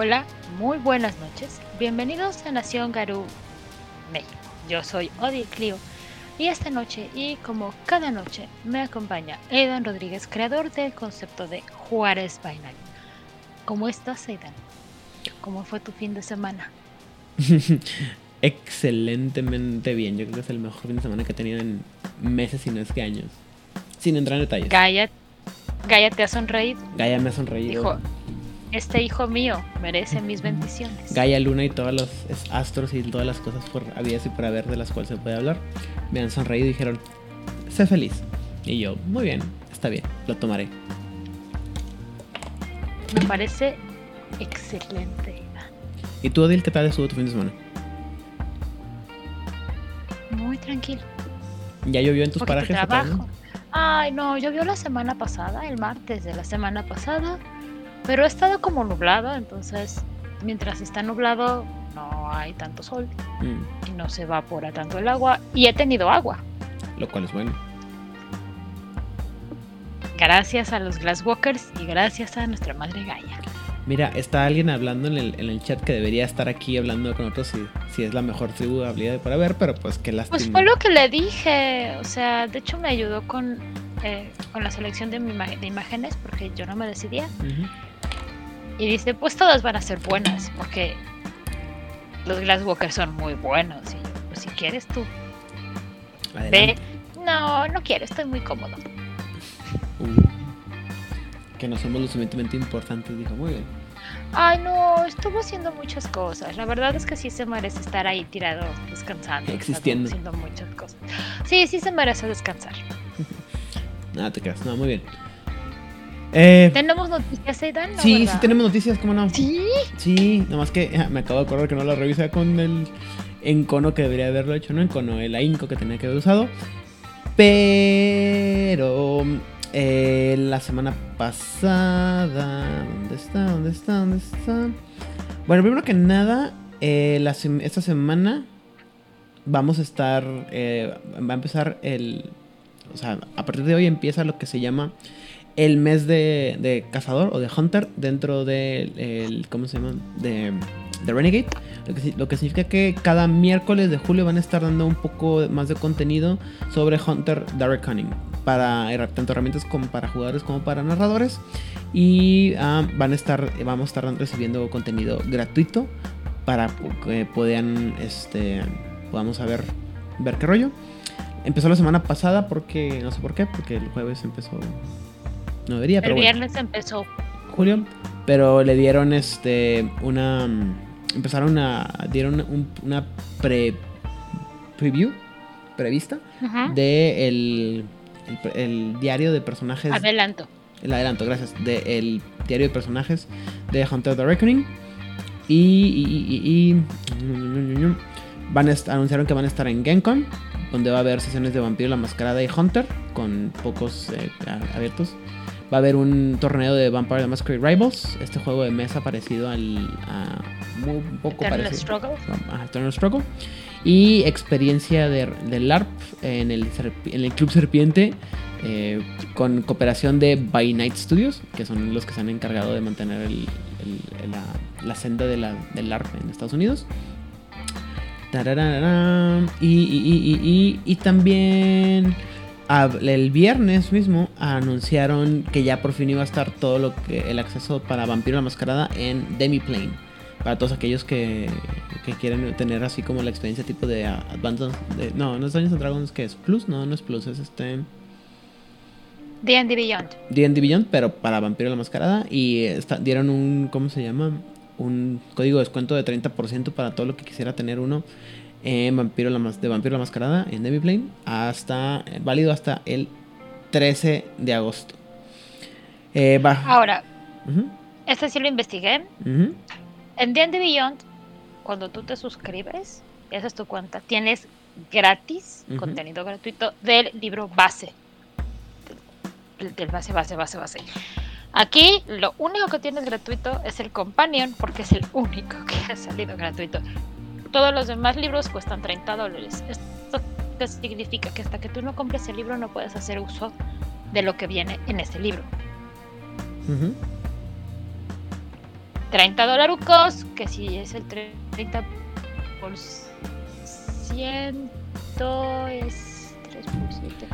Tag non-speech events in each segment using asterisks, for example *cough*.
Hola, muy buenas noches. Bienvenidos a Nación Garú, México. Yo soy Odil Clio y esta noche y como cada noche me acompaña Aidan Rodríguez, creador del concepto de Juárez Night. ¿Cómo estás, Aidan? ¿Cómo fue tu fin de semana? *laughs* Excelentemente bien. Yo creo que es el mejor fin de semana que he tenido en meses y no es que años. Sin entrar en detalles. Gaia, Gaia te ha sonreído. Gaia me ha sonreído. Dijo, este hijo mío merece mis bendiciones. Gaia, Luna y todos los astros y todas las cosas por habidas y por haber de las cuales se puede hablar me han sonreído y dijeron, sé feliz. Y yo, muy bien, está bien, lo tomaré. Me parece excelente. ¿Y tú, Odil, qué tal estuvo tu fin de semana? Muy tranquilo. ¿Ya llovió en tus Poquito parajes? trabajo. Ay, no, llovió la semana pasada, el martes de la semana pasada, pero ha estado como nublado, entonces mientras está nublado no hay tanto sol Mm, y no se evapora tanto el agua y he tenido agua. lo cual es bueno. Gracias a los Glasswalkers y gracias a nuestra madre Gaia. Mira, está alguien hablando en el, en el chat que debería estar aquí hablando con otros si, si es la mejor tribu habilidad para ver, pero pues qué lástima. Pues fue lo que le dije, o sea, de hecho me ayudó con, eh, con la selección de, mi de imágenes porque yo no me decidía. Y dice, pues todas van a ser buenas, porque los Glasswalkers son muy buenos. Y yo, pues si quieres tú, ve. No, no quiero, estoy muy cómodo. Uh, que no somos lo suficientemente importantes, dijo, muy bien. Ay, no, estuvo haciendo muchas cosas. La verdad es que sí se merece estar ahí tirado, descansando. Existiendo. Haciendo muchas cosas. Sí, sí se merece descansar. *laughs* Nada, te creas, no, muy bien. Eh, ¿Tenemos noticias, Aidan? ¿No, sí, sí tenemos noticias, ¿cómo no? ¿Sí? Sí, nomás que me acabo de acordar que no la revisé con el encono que debería haberlo hecho, no encono, el ahínco que tenía que haber usado. Pero eh, la semana pasada, ¿dónde está? ¿Dónde está? ¿Dónde está? Bueno, primero que nada, eh, la esta semana vamos a estar, eh, va a empezar el, o sea, a partir de hoy empieza lo que se llama el mes de, de cazador o de hunter dentro del, el- ¿cómo se llama? De, de Renegade. Lo que, significa que cada miércoles de julio van a estar dando un poco más de contenido sobre Hunter Direct Cunning. Para tanto herramientas como para jugadores como para narradores. Y ah, van a estar, vamos a estar recibiendo contenido gratuito para que puedan, este, podamos saber, ver qué rollo. Empezó la semana pasada porque, no sé por qué, porque el jueves empezó, no debería, El pero bueno. viernes empezó. julio, pero le dieron este una empezaron a dieron un- una pre preview prevista de el, el el diario de personajes. Adelanto. el adelanto gracias. De el diario de personajes de Hunter the Reckoning. Y, y, y- y- van a anunciaron que van a estar en Gencon donde va a haber sesiones de Vampiro la Mascarada y Hunter con pocos eh, abiertos Va a haber un torneo de Vampire the Masquerade Rivals, este juego de mesa parecido al. A, muy un poco Eternal parecido. Struggle. Ajá, Eternal Struggle. Y experiencia de, de LARP en el, en el Club Serpiente eh, con cooperación de By Night Studios, que son los que se han encargado de mantener el- el- la, la senda de la, del LARP en Estados Unidos. Y, y, y, y, también el viernes mismo anunciaron que ya por fin iba a estar todo lo que el acceso para Vampiro la Mascarada en Demiplane. Para todos aquellos que, que quieren tener así como la experiencia tipo de uh, Advanced de- no, no es Dungeons Dragons que es Plus, no, no es Plus, es este D&D Beyond. D&D Beyond, pero para Vampiro la Mascarada y está- dieron un ¿cómo se llama? un código de descuento de 30% para todo lo que quisiera tener uno en Vampiro la de Vampiro la Mascarada en Demiplane hasta eh, válido hasta el 13 de agosto. Eh, va. Ahora, Ujú, este sí lo investigué. ujú. En D&D Beyond, cuando tú te suscribes y haces tu cuenta, tienes gratis, contenido gratuito del libro base. Del, del base, base, base, base. Aquí lo único que tienes gratuito es el Companion, porque es el único que ha salido gratuito. Todos los demás libros cuestan 30 dólares. Esto qué significa que hasta que tú no compres el libro no puedes hacer uso de lo que viene en ese libro. Ujú. 30 dolarucos, que si es el 30 por ciento es 3 por 7.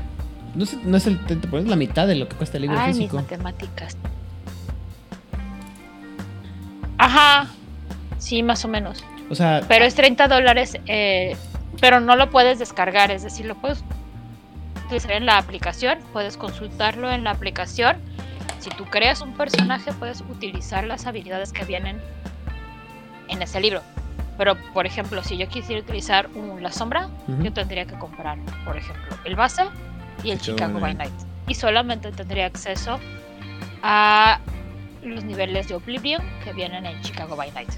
No es, no es el 30%, es la mitad de lo que cuesta el libro Ay, mis físico. matemáticas. Ajá, sí, más o menos. O sea, Pero es 30 dólares, eh, pero no lo puedes descargar, es decir, lo puedes utilizar en la aplicación, puedes consultarlo en la aplicación. Si tú creas un personaje, puedes utilizar las habilidades que vienen en ese libro. Pero, por ejemplo, si yo quisiera utilizar un- la sombra, Ujú. yo tendría que comprar, por ejemplo, el base y el Chicago Chicago by Night. Night. Y solamente tendría acceso a los niveles de Oblivion que vienen en Chicago by Night.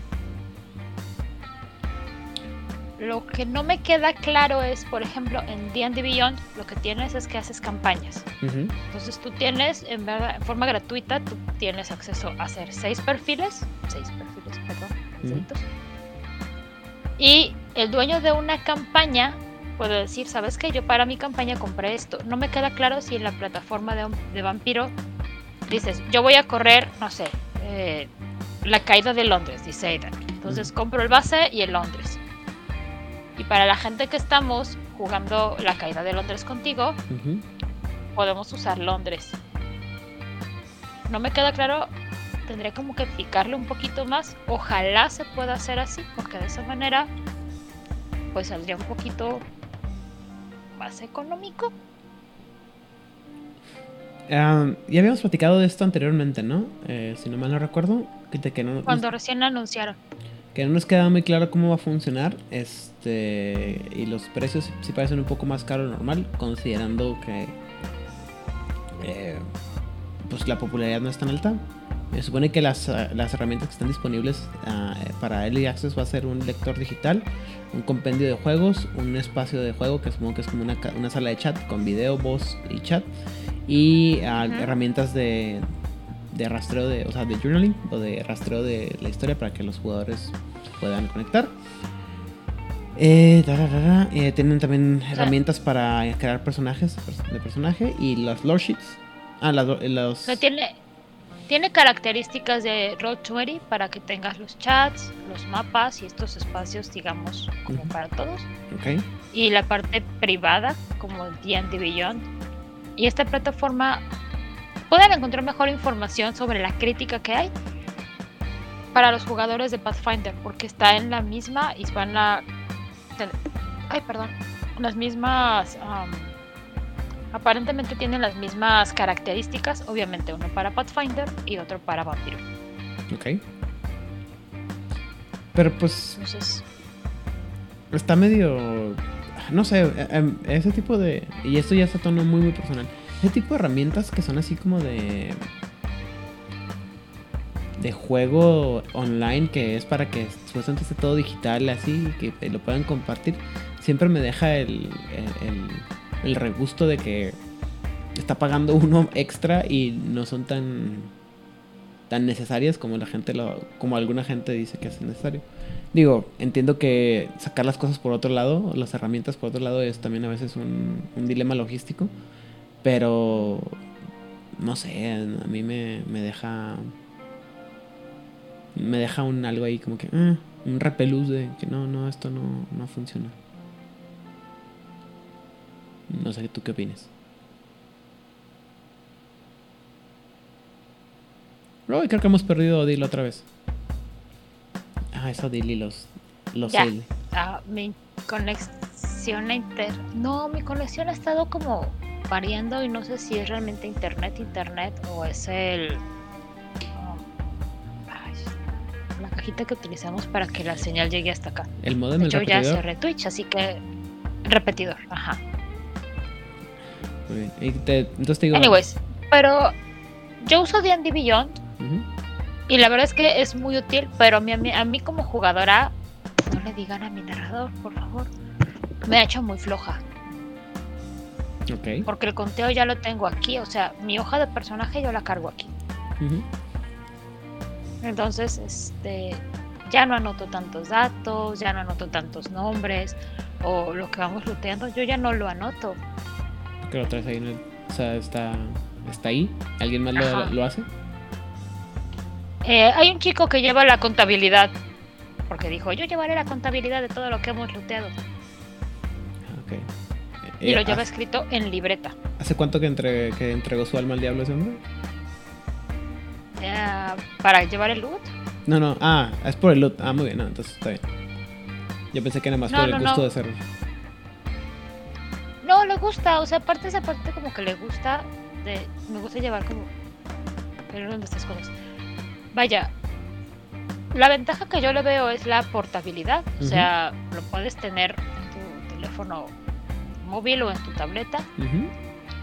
Lo que no me queda claro es, por ejemplo, en D&D Beyond lo que tienes es que haces campañas. Entonces tú tienes, en, verdad, en forma gratuita, tú tienes acceso a hacer seis perfiles, seis perfiles, perdón, seitos. y el dueño de una campaña puede decir, ¿sabes qué? Yo para mi campaña compré esto. No me queda claro si en la plataforma de, de Vampiro dices, yo voy a correr, no sé, eh, la caída de Londres, dice Aidan. Entonces compro el base y el Londres. Y para la gente que estamos jugando la caída de Londres contigo, podemos usar Londres. No me queda claro, tendré como que picarle un poquito más. Ojalá se pueda hacer así, porque de esa manera pues saldría un poquito más económico. Ah, ya habíamos platicado de esto anteriormente, ¿no? Eh, si no mal no recuerdo, que, de que no, Cuando recién anunciaron. Que no nos queda muy claro cómo va a funcionar. Este y los precios sí parecen un poco más caros normal, considerando que eh, pues la popularidad no es tan alta. Se supone que las, las herramientas que están disponibles ah, eh, para Early Access va a ser un lector digital, un compendio de juegos, un espacio de juego que supongo que es como una, una sala de chat con video, voz y chat, y ah, herramientas de, de rastreo de, o sea, de journaling o de rastreo de la historia para que los jugadores puedan conectar. Eh, tararara, eh, tienen también herramientas para crear personajes de personaje y las lore sheets. Ah, las, los... O sea, tiene, tiene características de Roll20 para que tengas los chats, los mapas y estos espacios, digamos, como Ujú. para todos. Ok. y la parte privada como D&D Beyond. Y esta plataforma pueden encontrar mejor información sobre la crítica que hay para los jugadores de Pathfinder, porque está en la misma y van a ten- ay, perdón, las mismas am, aparentemente tienen las mismas características, obviamente uno para Pathfinder y otro para Vampiro. Ok. Pero pues Entonces, está medio. No sé, eh, em, ese tipo de. Y esto ya es a tono muy, muy personal. Ese tipo de herramientas que son así como de. De juego online que es para que supuestamente esté todo digital así y que lo puedan compartir. Siempre me deja el, el, el- el regusto de que está pagando uno extra y no son tan tan necesarias como la gente lo como alguna gente dice que es necesario. Digo, entiendo que sacar las cosas por otro lado, las herramientas por otro lado es también a veces un, un dilema logístico, pero no sé, a mí me, me deja me deja un algo ahí como que ah, un repelús de que no, no, esto no, no funciona. No sé tú qué opinas. Uy, creo que hemos perdido a Odile otra vez. Ah, es Odile y los, los Ya. Ah, mi conexión a inter... No, mi conexión ha estado como variando y no sé si es realmente internet, internet o es el... la cajita que utilizamos para que la señal llegue hasta acá. El modem, De el ya cerré Twitch, así que... Repetidor, ajá. Muy bien. Y te- entonces te digo. Anyways, pero yo uso D&D Beyond y la verdad es que es muy útil, pero a mí, a mí como jugadora, no le digan a mi narrador, por favor, me ha hecho muy floja. Ok. Porque el conteo ya lo tengo aquí, o sea, mi hoja de personaje yo la cargo aquí. Ujú. Entonces, este, ya no anoto tantos datos, ya no anoto tantos nombres, o lo que vamos looteando, yo ya no lo anoto. Que lo traes ahí en el. O sea, está, está ahí. ¿Alguien más lo, lo hace? Eh, hay un chico que lleva la contabilidad. Porque dijo, yo llevaré la contabilidad de todo lo que hemos looteado. Ok. Y Eh, lo lleva ¿hace- escrito en libreta. ¿Hace cuánto que, entre- que entregó su alma al diablo ese hombre? Eh, para llevar el loot. No, no. Ah, es por el loot. Ah, muy bien. No, entonces está bien. Yo pensé que era más No, por no, el gusto no. de hacerlo. No, le gusta, o sea, aparte esa parte como que le gusta de me gusta llevar como pero de estas cosas. Vaya, la ventaja que yo le veo es la portabilidad, o sea, lo puedes tener en tu teléfono móvil o en tu tableta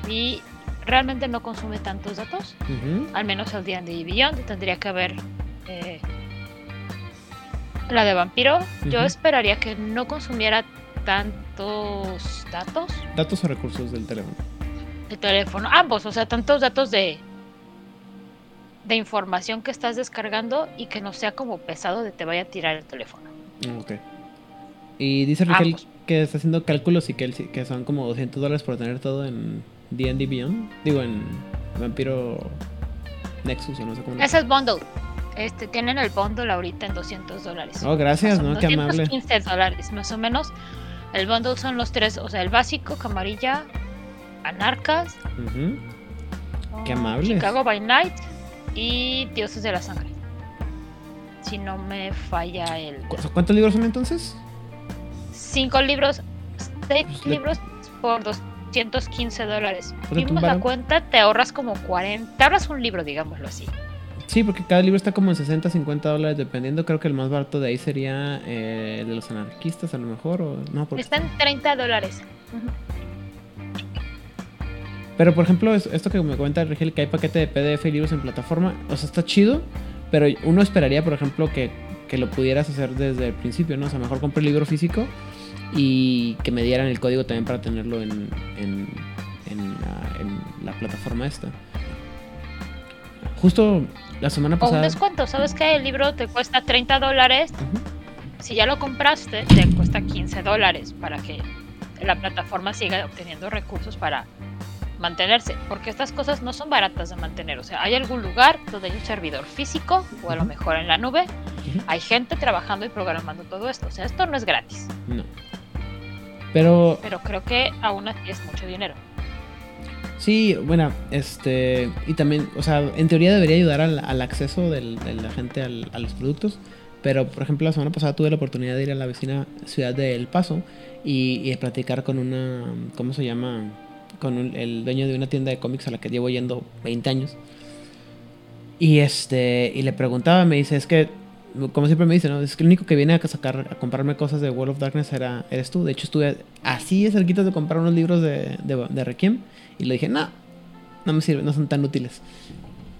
y realmente no consume tantos datos, al menos el D&D Beyond tendría que haber eh, la de vampiro. Yo esperaría que no consumiera tantos datos Datos o recursos del teléfono. el teléfono, ambos, o sea, tantos datos de de información que estás descargando y que no sea como pesado de te vaya a tirar el teléfono. Mm, Ok. Y dice Ambos. Que está haciendo cálculos y que, él sí- que son como 200 dólares por tener todo en D&D Beyond. Digo, en Vampiro Nexus o no sé cómo. Ese es bundle. Este, tienen el bundle ahorita en 200 dólares. Oh, gracias, ¿no? Qué amable. 215 dólares, más o menos. El bundle son los tres, o sea, el básico, Camarilla, Anarcas. Qué oh, amables. Chicago by Night y Dioses de la Sangre. Si no me falla el... ¿Cu- ¿Cuántos libros son entonces? Cinco libros, seis Pues le- libros por 215 dólares. Vimos la cuenta, te ahorras como 40, te ahorras un libro, digámoslo así. Sí, porque cada libro está como en 60, 50 dólares dependiendo. Creo que el más barato de ahí sería eh, el de los anarquistas a lo mejor. O... No, porque... Está en 30 dólares. Pero por ejemplo, es- esto que me comenta Rigel, que hay paquete de PDF y libros en plataforma, o sea, está chido, pero uno esperaría, por ejemplo, que, que lo pudieras hacer desde el principio, ¿no? O sea, mejor compré el libro físico y que me dieran el código también para tenerlo en, en, en la, en la plataforma esta. Justo la semana O un pasada... descuento, ¿sabes qué? El libro te cuesta 30 dólares. Ujú. Si ya lo compraste, te cuesta 15 dólares para que la plataforma siga obteniendo recursos para mantenerse. Porque estas cosas no son baratas de mantener. O sea, hay algún lugar donde hay un servidor físico o a lo mejor en la nube. Hay gente trabajando y programando todo esto. O sea, esto no es gratis. No. Pero Pero creo que aún así es mucho dinero. Sí, bueno, este. Y también, o sea, en teoría debería ayudar al, al acceso del- de la gente al- a los productos. Pero, por ejemplo, la semana pasada tuve la oportunidad de ir a la vecina ciudad de El Paso y, y de platicar con una. ¿Cómo se llama? Con un- el dueño de una tienda de cómics a la que llevo yendo 20 años. Y este. Y le preguntaba, me dice, es que. Como siempre me dice, ¿no? Es que el único que viene a sacar, a comprarme cosas de World of Darkness era, eres tú. De hecho, estuve así cerquita de comprar unos libros de, de, de Requiem. Y le dije, no, no me sirven, no son tan útiles.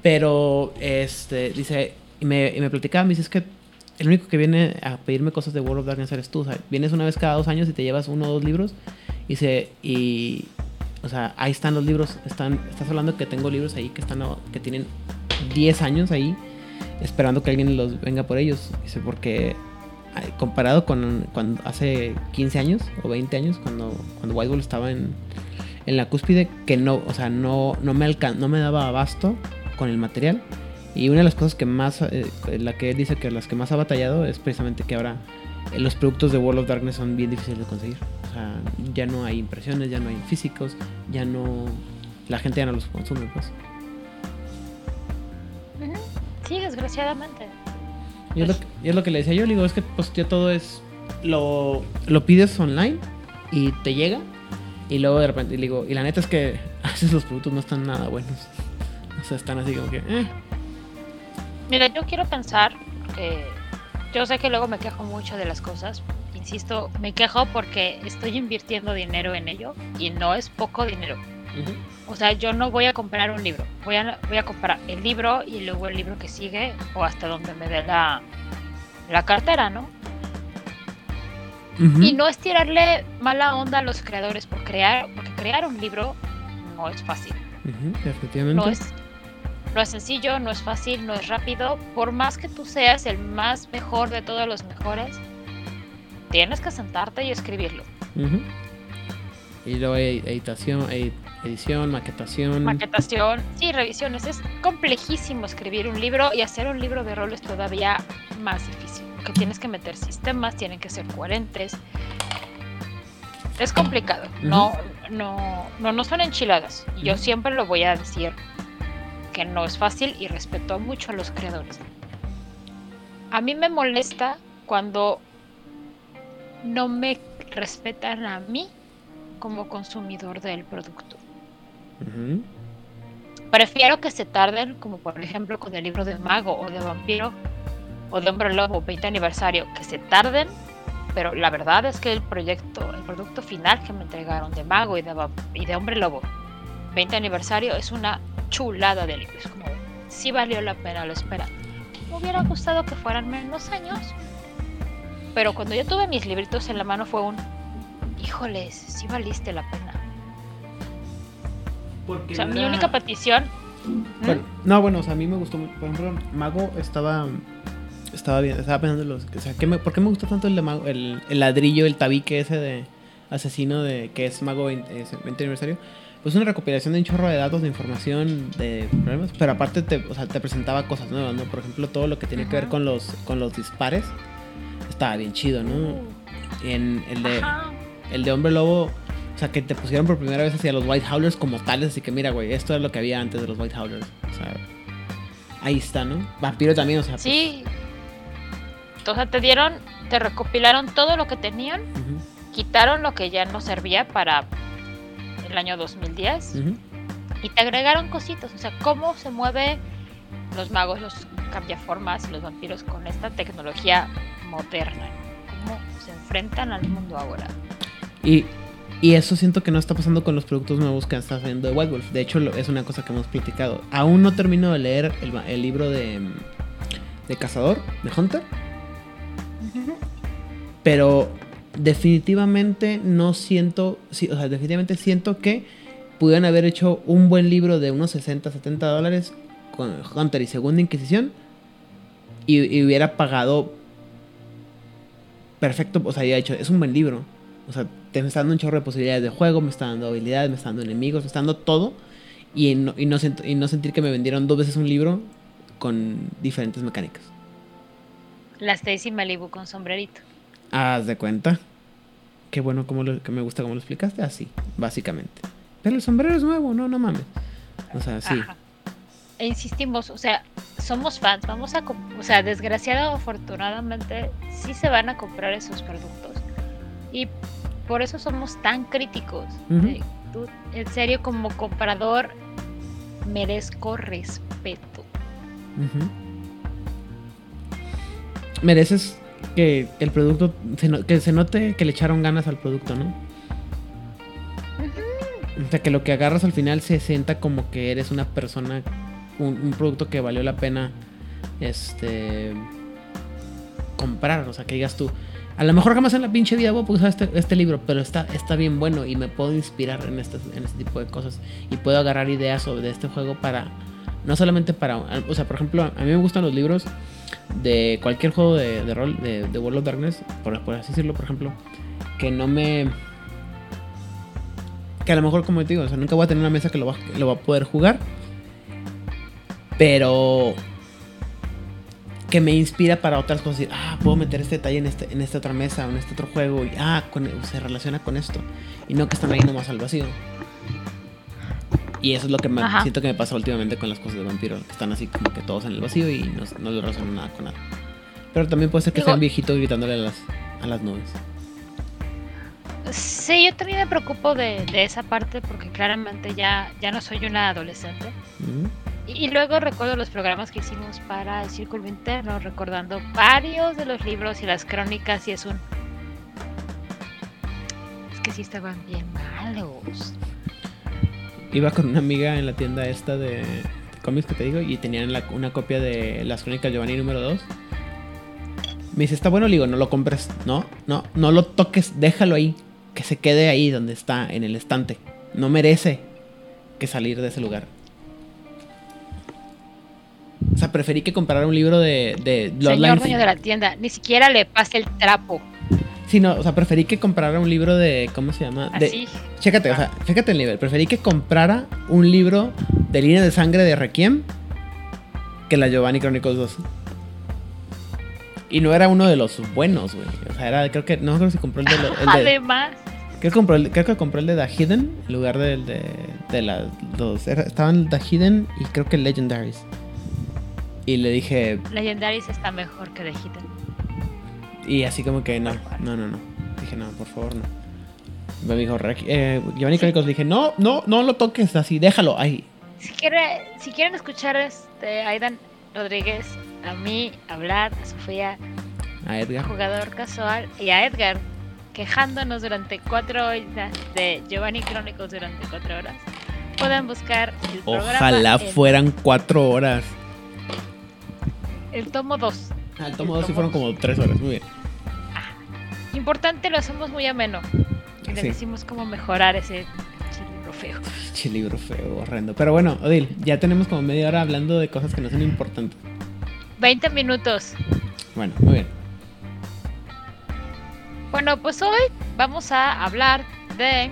Pero, este, dice, y me, y me platicaba, me dice, es que el único que viene a pedirme cosas de World of Darkness eres tú. O sea, vienes una vez cada dos años y te llevas uno o dos libros. Y se, y, o sea, ahí están los libros. Están, estás hablando que tengo libros ahí que están, que tienen 10 años ahí, esperando que alguien los venga por ellos. Dice, porque comparado con cuando hace 15 años o 20 años, cuando, cuando White Wolf estaba en, en la cúspide, que no, o sea, no, no, me alcan no me daba abasto con el material. Y una de las cosas que más, eh, la que él dice que las que más ha batallado es precisamente que ahora eh, los productos de World of Darkness son bien difíciles de conseguir. O sea, ya no hay impresiones, ya no hay físicos, ya no. La gente ya no los consume, pues. Ujú. Sí, desgraciadamente. Y es, lo que, y es lo que le decía yo, le digo, es que pues ya todo es. Lo, lo pides online y te llega. Y luego de repente, y le digo, y la neta es que *laughs* a veces los productos no están nada buenos. O sea, están así como que. eh. Mira, yo quiero pensar que yo sé que luego me quejo mucho de las cosas. Insisto, me quejo porque estoy invirtiendo dinero en ello y no es poco dinero. O sea, yo no voy a comprar un libro. Voy a, voy a comprar el libro y luego el libro que sigue o hasta donde me dé la, la cartera, ¿no? Y no es tirarle mala onda a los creadores por crear, porque crear un libro no es fácil. Efectivamente. No es, no es sencillo, no es fácil, no es rápido. Por más que tú seas el más mejor de todos los mejores, tienes que sentarte y escribirlo. Y luego hay editación, hay Edición, maquetación. Maquetación, sí, revisiones. Es complejísimo escribir un libro y hacer un libro de rol es todavía más difícil. Porque tienes que meter sistemas, tienen que ser coherentes. Es complicado. No, no, no, no son enchiladas. Yo siempre lo voy a decir que no es fácil y respeto mucho a los creadores. A mí me molesta cuando no me respetan a mí como consumidor del producto. Prefiero que se tarden, como por ejemplo con el libro de Mago o de Vampiro o de Hombre Lobo 20 aniversario, que se tarden, pero la verdad es que el proyecto, el producto final que me entregaron de Mago y de, y de Hombre Lobo 20 aniversario es una chulada de libros. Como si valió la pena lo esperado. Me hubiera gustado que fueran menos años, pero cuando yo tuve mis libritos en la mano fue un, híjoles, si valiste la pena o sea, mi única petición. Bueno, no, bueno, o sea, a mí me gustó mucho. Por ejemplo, Mago estaba. Estaba bien, estaba pensando los. O sea, ¿qué me, ¿por qué me gusta tanto el de Mago? El, el, ladrillo, el tabique ese de asesino de que es Mago 20, 20 aniversario. Pues una recopilación de un chorro de datos, de información, de problemas. Pero aparte te, o sea, te presentaba cosas nuevas, ¿no? Por ejemplo, todo lo que tiene que ver con los, con los dispares. Estaba bien chido, ¿no? Uh. En el de. El de Hombre Lobo o sea, que te pusieron por primera vez hacia los White Howlers como tales. Así que mira, güey, esto es lo que había antes de los White Howlers. O sea, ahí está, ¿no? Vampiro también, o sea. Sí. O sea, te dieron, te recopilaron todo lo que tenían. Quitaron lo que ya no servía para el año 2010. Y te agregaron cositas. O sea, cómo se mueve los magos, los cambiaformas y los vampiros con esta tecnología moderna. Cómo se enfrentan al mundo ahora. Y y eso siento que no está pasando con los productos nuevos que está haciendo de White Wolf. De hecho, es una cosa que hemos platicado. Aún no termino de leer el, libro de, de Cazador, de Hunter. Pero definitivamente no siento, o sea, definitivamente siento que pudieran haber hecho un buen libro de unos 60, 70 dólares con Hunter y Segunda Inquisición y, y hubiera pagado perfecto, o sea, ya hecho, es un buen libro. O sea, te me está dando un chorro de posibilidades de juego, me está dando habilidades, me está dando enemigos, me está dando todo. Y no, y no, y no sentir que me vendieron dos veces un libro con diferentes mecánicas. La Stacy Malibu con sombrerito. Haz de cuenta. Qué bueno como que me gusta como lo explicaste. Así, básicamente. Pero el sombrero es nuevo, no, no mames. O sea, sí. E insistimos, o sea, somos fans, vamos a, o sea, desgraciado o afortunadamente, sí se van a comprar esos productos. Y por eso somos tan críticos. en serio, como comprador, merezco respeto. Mereces que el producto, que se note que le echaron ganas al producto, ¿no? O sea, que lo que agarras al final se sienta como que eres una persona, un, un producto que valió la pena este comprar. O sea, que digas tú, a lo mejor jamás en la pinche vida voy a usar este, este, libro, pero está, está bien bueno y me puedo inspirar en este, en este tipo de cosas. Y puedo agarrar ideas sobre este juego para. No solamente para. O sea, por ejemplo, a mí me gustan los libros de cualquier juego de, rol, de, World of Darkness, por, así decirlo, por ejemplo, que no me. Que a lo mejor, como te digo, o sea, nunca voy a tener una mesa que lo va, lo va a poder jugar. Pero que me inspira para otras cosas. Ah, puedo meter este detalle en, este, en esta otra mesa o en este otro juego. Y ah, se relaciona con esto. Y no que están ahí nomás al vacío. Y eso es lo que me, siento que me pasa últimamente con las cosas de vampiro. Que están así como que todos en el vacío y no, no le relacionan nada con nada. Pero también puede ser que sean viejitos gritándole a las, a las nubes. Sí, yo también me preocupo de, de, esa parte porque claramente ya, ya no soy una adolescente. Y, luego recuerdo los programas que hicimos para el Círculo Interno, recordando varios de los libros y las crónicas, y es un. Es que sí estaban bien malos. Iba con una amiga en la tienda esta de, cómics que te digo, y tenían una copia de las crónicas Giovanni número 2. Me dice, está bueno, digo, no lo compres. No, no, no lo toques, déjalo ahí. Que se quede ahí donde está, en el estante. No merece que salir de ese lugar. O sea, preferí que comprara un libro de, de Señor dueño de la tienda, ni siquiera le pase el trapo. Sí, no, o sea, preferí que comprara un libro de. ¿Cómo se llama? De, Así. Chécate, o sea, fíjate el nivel. Preferí que comprara un libro de línea de sangre de Requiem que la Giovanni Chronicles 2. Y no era uno de los buenos, güey. O sea, era, creo que, no creo si compró el de, lo- el de *laughs* Además, creo, que compró el- creo que compró el de The Hidden en lugar del de, de las dos. Estaban The Hidden y creo que Legendaries. Y le dije, Legendaries está mejor que The Hidden. y así como que no, no, no, no. Dije, no, por favor, no. Me dijo, "Rec- eh, Giovanni Sí. Le dije, no, no, no lo toques así, déjalo ahí. Si, quiere, si quieren escuchar este Aidan Rodríguez, a mí hablar, a Sofía, A Edgar. jugador casual, y a Edgar, quejándonos durante cuatro horas de Giovanni Chronicles durante cuatro horas, pueden buscar el programa. Ojalá en fueran cuatro horas. El tomo 2. Al Ah, tomo dos sí fueron como tres horas, muy bien. Importante, lo hacemos muy ameno. Y les Sí. decimos cómo mejorar ese libro feo. *laughs* Pinche libro feo, horrendo. Pero bueno, Odil, ya tenemos como media hora hablando de cosas que no son importantes. 20 minutos. Bueno, muy bien. Bueno, pues hoy vamos a hablar de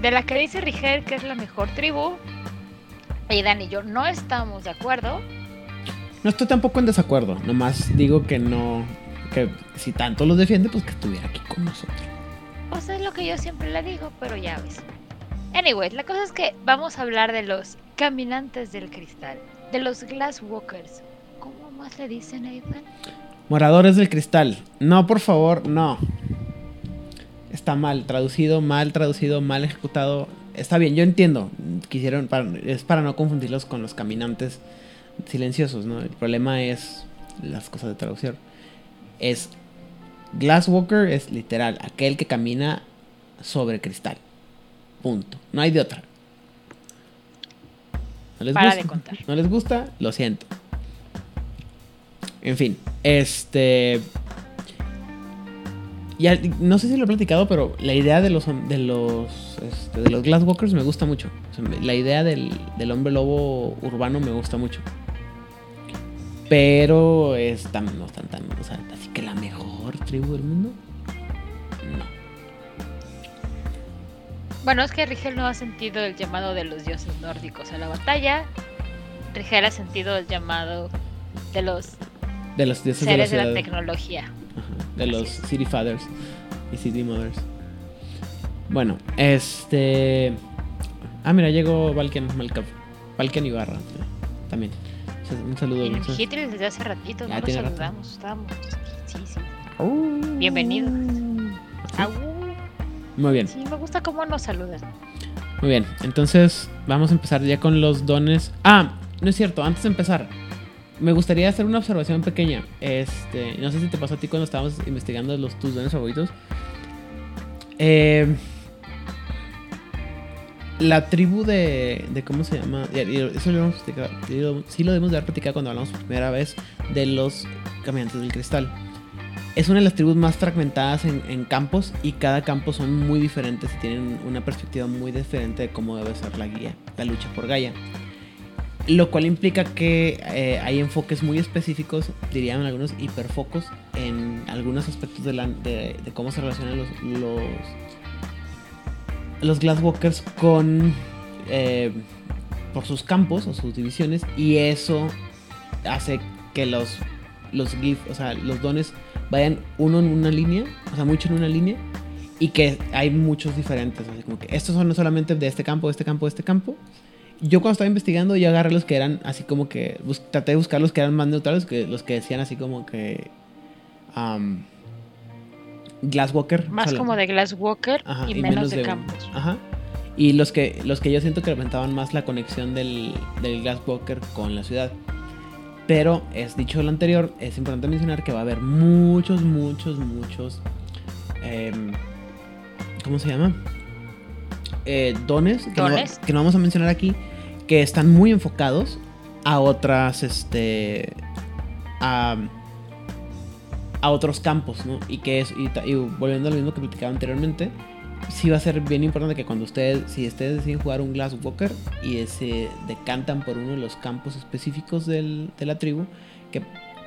de la que dice Rigel que es la mejor tribu. Y Dan y yo no estamos de acuerdo. No estoy tampoco en desacuerdo. Nomás digo que no. Que si tanto los defiende, pues que estuviera aquí con nosotros. Pues es lo que yo siempre le digo, pero ya ves. Anyways, la cosa es que vamos a hablar de los caminantes del cristal, de los glasswalkers. ¿Cómo más le dicen, Ethan? Moradores del cristal. No, por favor, no. Está mal traducido, mal traducido, mal ejecutado. Está bien, yo entiendo. Quisieron, para- es para no confundirlos con los caminantes silenciosos, ¿no? El problema es las cosas de traducción. Es Glasswalker es literal, aquel que camina sobre cristal. Punto. No hay de otra. ¿No les Para gusta? de contar. ¿No les gusta? Lo siento. En fin, este. Ya, no sé si lo he platicado, pero la idea de los de los este, de los Glasswalkers me gusta mucho. O sea, me- la idea del, del hombre lobo urbano me gusta mucho. Pero es tan, no están tan, o sea, así que la mejor tribu del mundo. No. Bueno, es que Rigel no ha sentido el llamado de los dioses nórdicos a la batalla. Rigel ha sentido el llamado de los De los dioses de la seres de la tecnología. Ajá, de los. City Fathers y City Mothers. Bueno, este. Ah, mira, llegó Valken Malkav. Valken Ibarra. También. Un saludo. En desde hace ratito, Ya no lo tiene rato. saludamos, estábamos. Sí, sí. Au. Bienvenido. Sí, Au. Muy bien, Sí, me gusta cómo nos saludan. muy bien. Entonces, vamos a empezar ya con los dones. Ah, no es cierto, antes de empezar. Me gustaría hacer una observación pequeña. Este, no sé si te pasó a ti cuando estábamos investigando los tus dones favoritos. Eh, la tribu de, de ¿cómo se llama? Eso lo hemos platicado, sí lo- debemos de haber platicado cuando hablamos por primera vez de los caminantes del cristal. Es una de las tribus más fragmentadas en, campos y cada campo son muy diferentes y tienen una perspectiva muy diferente de cómo debe ser la guía, la lucha por Gaia. Lo cual implica que eh, hay enfoques muy específicos, dirían algunos hiperfocos, en algunos aspectos de, cómo se relacionan los, los Glasswalkers con. eh, por sus campos o sus divisiones, y eso hace que los, los GIF, o sea, los dones vayan uno en una línea, o sea, mucho en una línea, y que hay muchos diferentes, así como que estos son solamente de este campo, de este campo, de este campo. Yo cuando estaba investigando, yo agarré los que eran así como que. traté de buscar los que eran más neutrales, que, los que decían así como que. Glasswalker. Más como de Glasswalker Ajá, y, menos, de, campos. Ajá. Y los que, los que yo siento que representaban más la conexión del, del Glasswalker con la ciudad. Pero, es dicho lo anterior, es importante mencionar que va a haber muchos, muchos, muchos. em, ¿Cómo se llama? Eh, dones, que, no- Dones. que no vamos a mencionar aquí, que están muy enfocados a otras, este. a, a otros campos, ¿no? Y que es, y, volviendo a lo mismo que platicaba anteriormente, sí va a ser bien importante que cuando ustedes, si ustedes deciden jugar un Glasswalker y se decantan por uno de los campos específicos del- de la tribu, que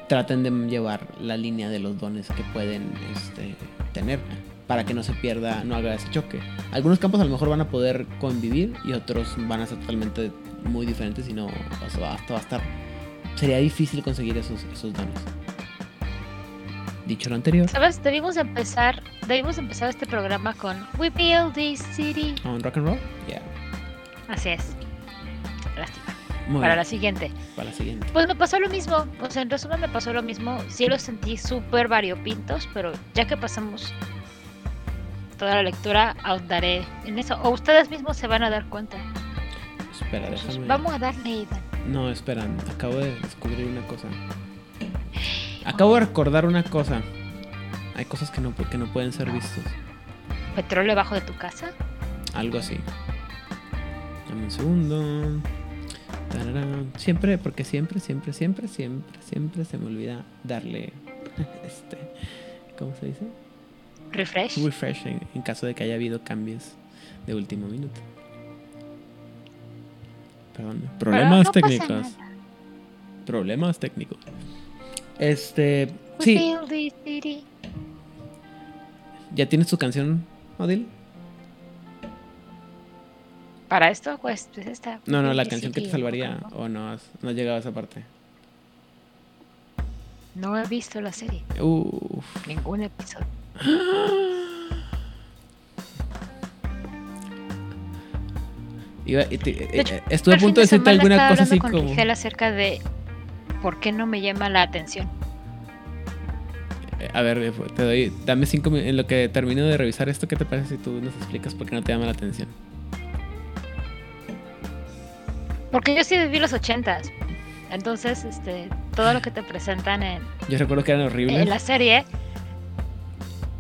traten de llevar la línea de los dones que pueden este, tener para que no se pierda, no haga ese choque. Algunos campos a lo mejor van a poder convivir y otros van a ser totalmente muy diferentes y no va a estar sería difícil conseguir esos, esos dones. Dicho lo anterior. ¿Sabes? Debimos empezar, debimos empezar este programa con We Build This City. ¿On rock and roll? Yeah. Así es. Lástima. Muy Para bien. la siguiente. Para la siguiente. Pues me pasó lo mismo. O sea, en resumen me pasó lo mismo. Sí los sentí súper variopintos, pero ya que pasamos toda la lectura, ahondaré en eso. O ustedes mismos se van a dar cuenta. Espera, déjame. Vamos a darle. No, espera, acabo de descubrir una cosa. Acabo de recordar una cosa. Hay cosas que no, que no pueden ser vistos. ¿Petróleo debajo de tu casa? Algo así. Dame un segundo. Tararán. Siempre, porque siempre, siempre, siempre, siempre, siempre se me olvida darle *laughs* este. ¿Cómo se dice? Refresh. Refresh en, en caso de que haya habido cambios de último minuto. Perdón. Problemas no técnicos. Problemas técnicos. Este. We Sí. ¿ya tienes tu canción, Odil? Para esto, pues, pues esta. No, no, la canción que te salvaría. ¿no? O no, has- no has llegado a esa parte. No he visto la serie. Uff. Ningún episodio. *gasps* Iba- y te- De hecho, estuve a punto de decirte alguna cosa así con como. Acerca de por qué no me llama la atención. Eh, A ver, eh, te doy. Dame cinco minutos. En lo que termino de revisar esto, ¿qué te parece si tú nos explicas por qué no te llama la atención? Porque yo sí viví los ochentas. Entonces, este, todo lo que te presentan en, Yo recuerdo que eran horribles. en la serie,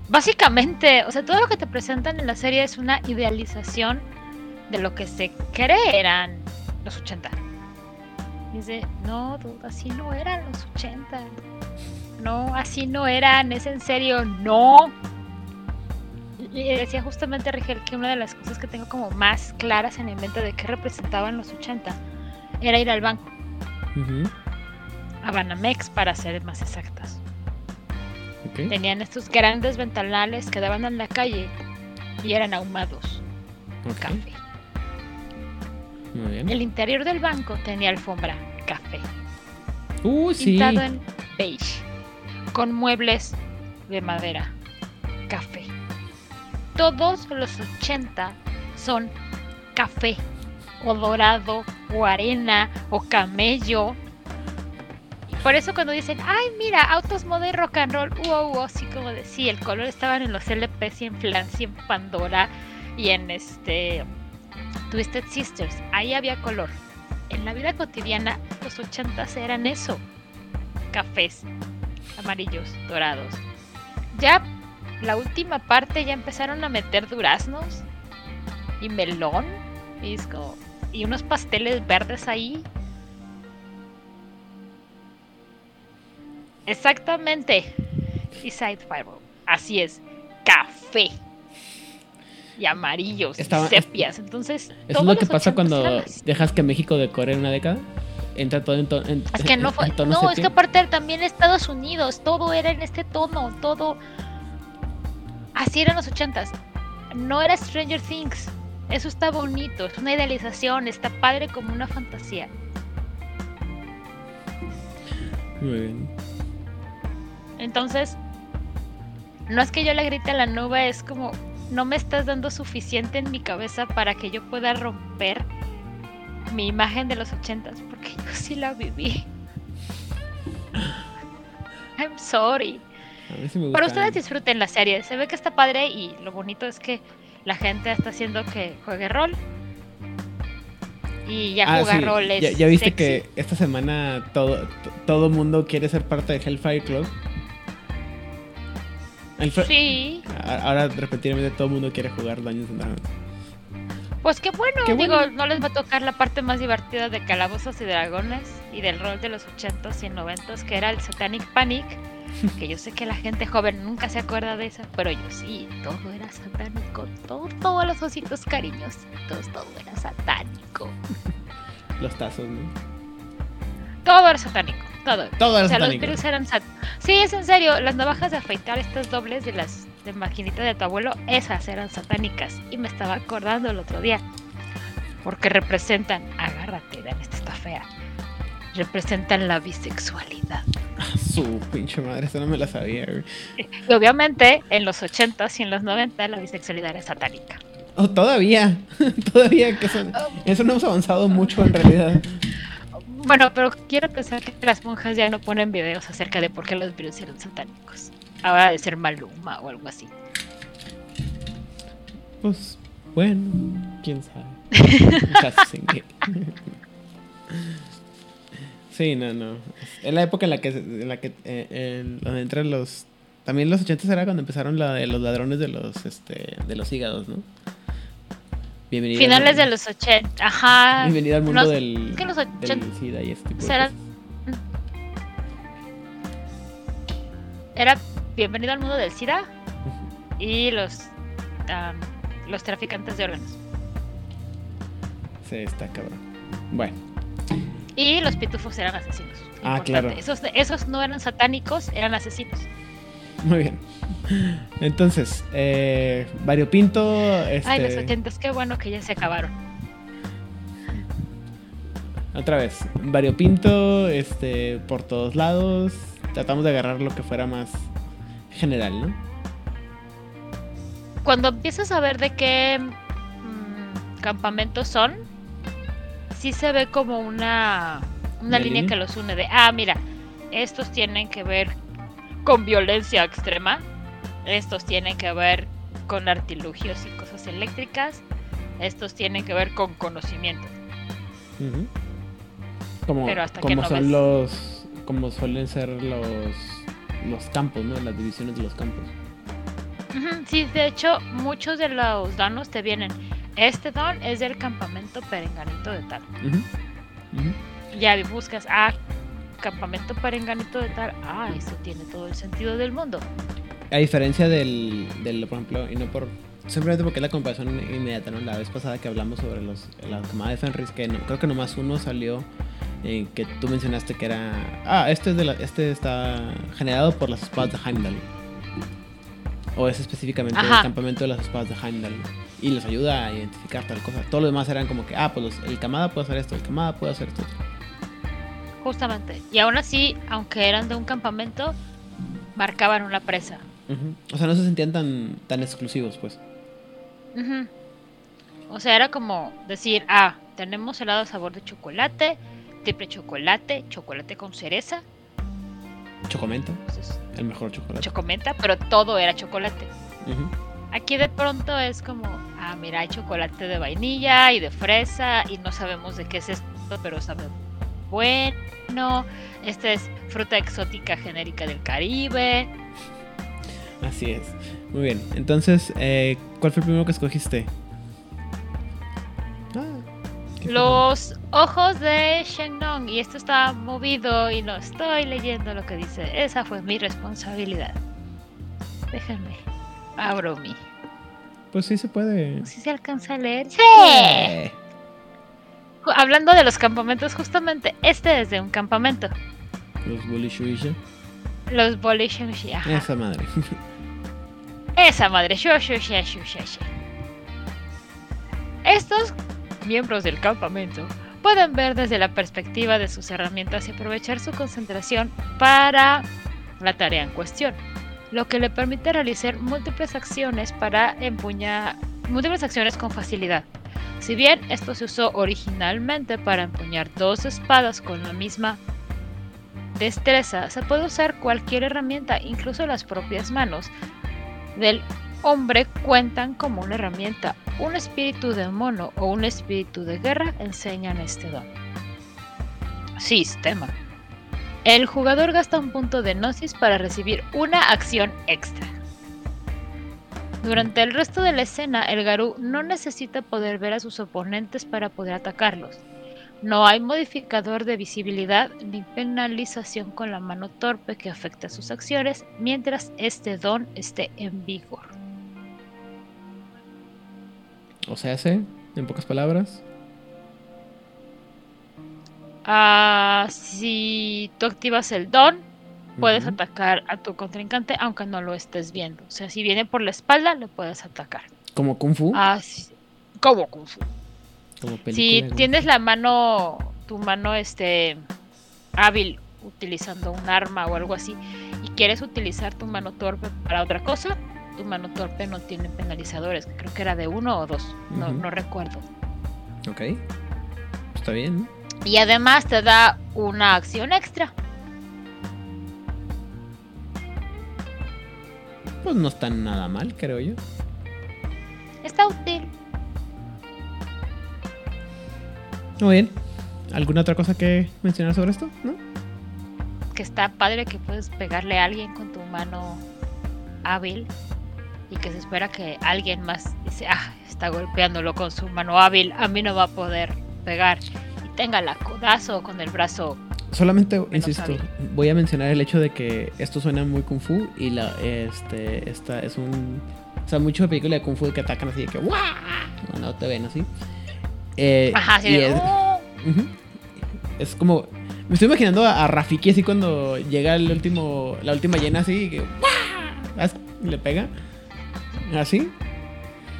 básicamente, o sea, todo lo que te presentan en la serie es una idealización de lo que se cree eran los 80. Dice, no, dude, así no eran los 80. No, así no eran, es en serio, no. Y y decía justamente Rigel que una de las cosas que tengo como más claras en mi mente de qué representaban los 80 era ir al banco, a Banamex para ser más exactas. Tenían estos grandes ventanales que daban en la calle y eran ahumados, ok, café. Muy bien. El interior del banco tenía alfombra, café. Uh, sí. Pintado en beige, con muebles de madera, café. Todos los 80 son café, o dorado, o arena, o camello. Por eso cuando dicen, ay, mira, autos moda y rock and roll, wow, wow, así como de sí, el color estaban en los LPs y en Flancy, en Pandora y en este Twisted Sisters. Ahí había color. En la vida cotidiana, los 80 eran eso cafés, amarillos, dorados. Ya la última parte ya empezaron a meter duraznos y melón y, como- y unos pasteles verdes ahí. Exactamente. Y Side Fireball. Así es. Café. Y amarillos. Estaba- y sepias. Entonces. Eso es lo que pasa 80s cuando dejas que México decore en una década. Entra todo en, to- en- Es que no fue. en tono No, es que aparte también Estados Unidos, todo era en este tono, todo. Así eran los ochentas. No era Stranger Things. Eso está bonito, es una idealización, está padre como una fantasía. Muy bien. Entonces, no es que yo le grite a la nube, es como no me estás dando suficiente en mi cabeza para que yo pueda romper mi imagen de los ochentas, porque yo sí la viví. I'm sorry. Sí Pero ustedes disfruten la serie, se ve que está padre y lo bonito es que la gente está haciendo que juegue rol. Y ya Ah, jugar sí, rol es ya, ya viste sexy. que esta semana todo, to- todo mundo quiere ser parte de Hellfire Club. Sí, Ahora repetidamente todo el mundo quiere jugar Dungeons and Dragons. pues qué bueno, Qué digo, bueno. no les va a tocar la parte más divertida de Calabozos y Dragones y del rol de los 80s y 90s, que era el Satanic Panic, *laughs* que yo sé que la gente joven nunca se acuerda de eso, pero yo sí, todo era satánico, todo, todos los ositos cariñositos, todo era satánico. Los tazos, ¿no? Todo era satánico. Todo. Todo era o sea, los virus eran sat- Sí, es en serio. Las navajas de afeitar, estas dobles de las de maquinita de tu abuelo, esas eran satánicas. Y me estaba acordando el otro día. Porque representan, agárrate, Dan, esta está fea. Representan la bisexualidad. *laughs* Su pinche madre, eso no me la sabía, güey. *laughs* Y obviamente en los 80s y en los 90 la bisexualidad era satánica. Oh, todavía, *laughs* todavía que eso, eso no hemos avanzado mucho en realidad. Bueno, pero quiero pensar que las monjas ya no ponen videos acerca de por qué los virus eran satánicos. Ahora de ser Maluma o algo así. Pues, bueno, quién sabe. *laughs* Sí, no, no. Es la época en la que, en la que eh, en- donde entran los... También los 80 era cuando empezaron la de los ladrones de los, este, de los hígados, ¿no? Finales de los 80, ajá. Bienvenido al mundo del, es que los del 80 SIDA y este tipo de serán- cosas. Era bienvenido al mundo del SIDA y los los traficantes de órganos. Sí, está cabrón. Bueno, Y los pitufos eran asesinos. Ah, Importante. claro. Esos, esos no eran satánicos, eran asesinos. muy bien. *laughs* Entonces, eh, variopinto, este... Ay, los 80 qué bueno que ya se acabaron. Otra vez, variopinto, este, por todos lados. Tratamos de agarrar lo que fuera más general, ¿no? Cuando empiezas a ver de qué mm, campamentos son, sí se ve como una, una ¿Una línea línea? que los une de, ah, mira, estos tienen que ver con violencia extrema, estos tienen que ver con artilugios y cosas eléctricas, estos tienen que ver con conocimiento. Como, Pero hasta que como no son ves. los. Como suelen ser los. Los campos, ¿no? Las divisiones de los campos. Sí, de hecho, muchos de los danos te vienen. Este don es del campamento perenganito de tal. Ya buscas, ah, campamento perenganito de tal. Ah, eso tiene todo el sentido del mundo. A diferencia del, del, por ejemplo, y no por. Simplemente porque es la comparación inmediata, ¿no? La vez pasada que hablamos sobre los, la camada de Fenris, que no, creo que nomás uno salió eh, que tú mencionaste que era. Ah, este, es de la, este está generado por las espadas de Heimdall. O es específicamente el campamento de las espadas de Heimdall. Y les ayuda a identificar tal cosa. Todo lo demás eran como que, ah, pues los- el Kamada puede hacer esto, el Kamada puede hacer esto. Justamente. Y aún así, aunque eran de un campamento, marcaban una presa. O sea, no se sentían tan, tan exclusivos, pues. O sea, era como decir, ah, tenemos helado sabor de chocolate, triple chocolate, chocolate con cereza, Chocomenta, entonces, el mejor chocolate. chocomenta, pero todo era chocolate. Aquí de pronto es como, ah, mira, hay chocolate de vainilla y de fresa y no sabemos de qué es esto, pero sabe bueno. Esta es fruta exótica genérica del Caribe. Así es. Muy bien. Entonces, eh, ¿cuál fue el primero que escogiste? Ah, Los ojos de Shengnong y esto está movido y no estoy leyendo lo que dice. Esa fue mi responsabilidad. Déjenme. Abro mi. Pues sí se puede. Si se alcanza a leer. ¡Sí! Hablando de los campamentos, justamente este es de un campamento. Los Bully Shuisha. Los Bolishunshi. ajá. Esa madre. *laughs* Esa madre. Shu. Estos miembros del campamento pueden ver desde la perspectiva de sus herramientas y aprovechar su concentración para la tarea en cuestión, lo que le permite realizar múltiples acciones para empuñar múltiples acciones con facilidad. Si bien esto se usó originalmente para empuñar dos espadas con la misma destreza, se puede usar cualquier herramienta, incluso las propias manos, del hombre cuentan como una herramienta. Un espíritu de mono o un espíritu de guerra enseñan este don. Sistema. El jugador gasta un punto de gnosis para recibir una acción extra. Durante el resto de la escena, el Garú no necesita poder ver a sus oponentes para poder atacarlos. No hay modificador de visibilidad ni penalización con la mano torpe que afecta sus acciones mientras este don esté en vigor. O sea, hace, en pocas palabras. Ah, si tú activas el don, puedes atacar a tu contrincante aunque no lo estés viendo. O sea, si viene por la espalda, lo puedes atacar. Como Kung Fu. Ah, sí. Como Kung Fu. Como película Si tienes la mano, tu mano este hábil utilizando un arma o algo así y quieres utilizar tu mano torpe para otra cosa, tu mano torpe no tiene penalizadores. Creo que era de uno o dos, no, no recuerdo. Ok. Está bien. Y además te da una acción extra. Pues no está nada mal, creo yo. Está útil. Muy bien. ¿Alguna otra cosa que mencionar sobre esto? ¿No? Que está padre que puedes pegarle a alguien con tu mano hábil y que se espera que alguien más dice, ah, está golpeándolo con su mano hábil, a mí no va a poder pegar. Y tenga la codazo con el brazo. Solamente, insisto, hábil. voy a mencionar el hecho de que esto suena muy Kung Fu y la, este, esta es un... O sea, mucho de película de Kung Fu que atacan así de que ¡Wah! Cuando te ven así. Eh, Ajá, es, "Oh". Es como... Me estoy imaginando a, a Rafiki así cuando llega el último, la última llena así y que Le pega. Así.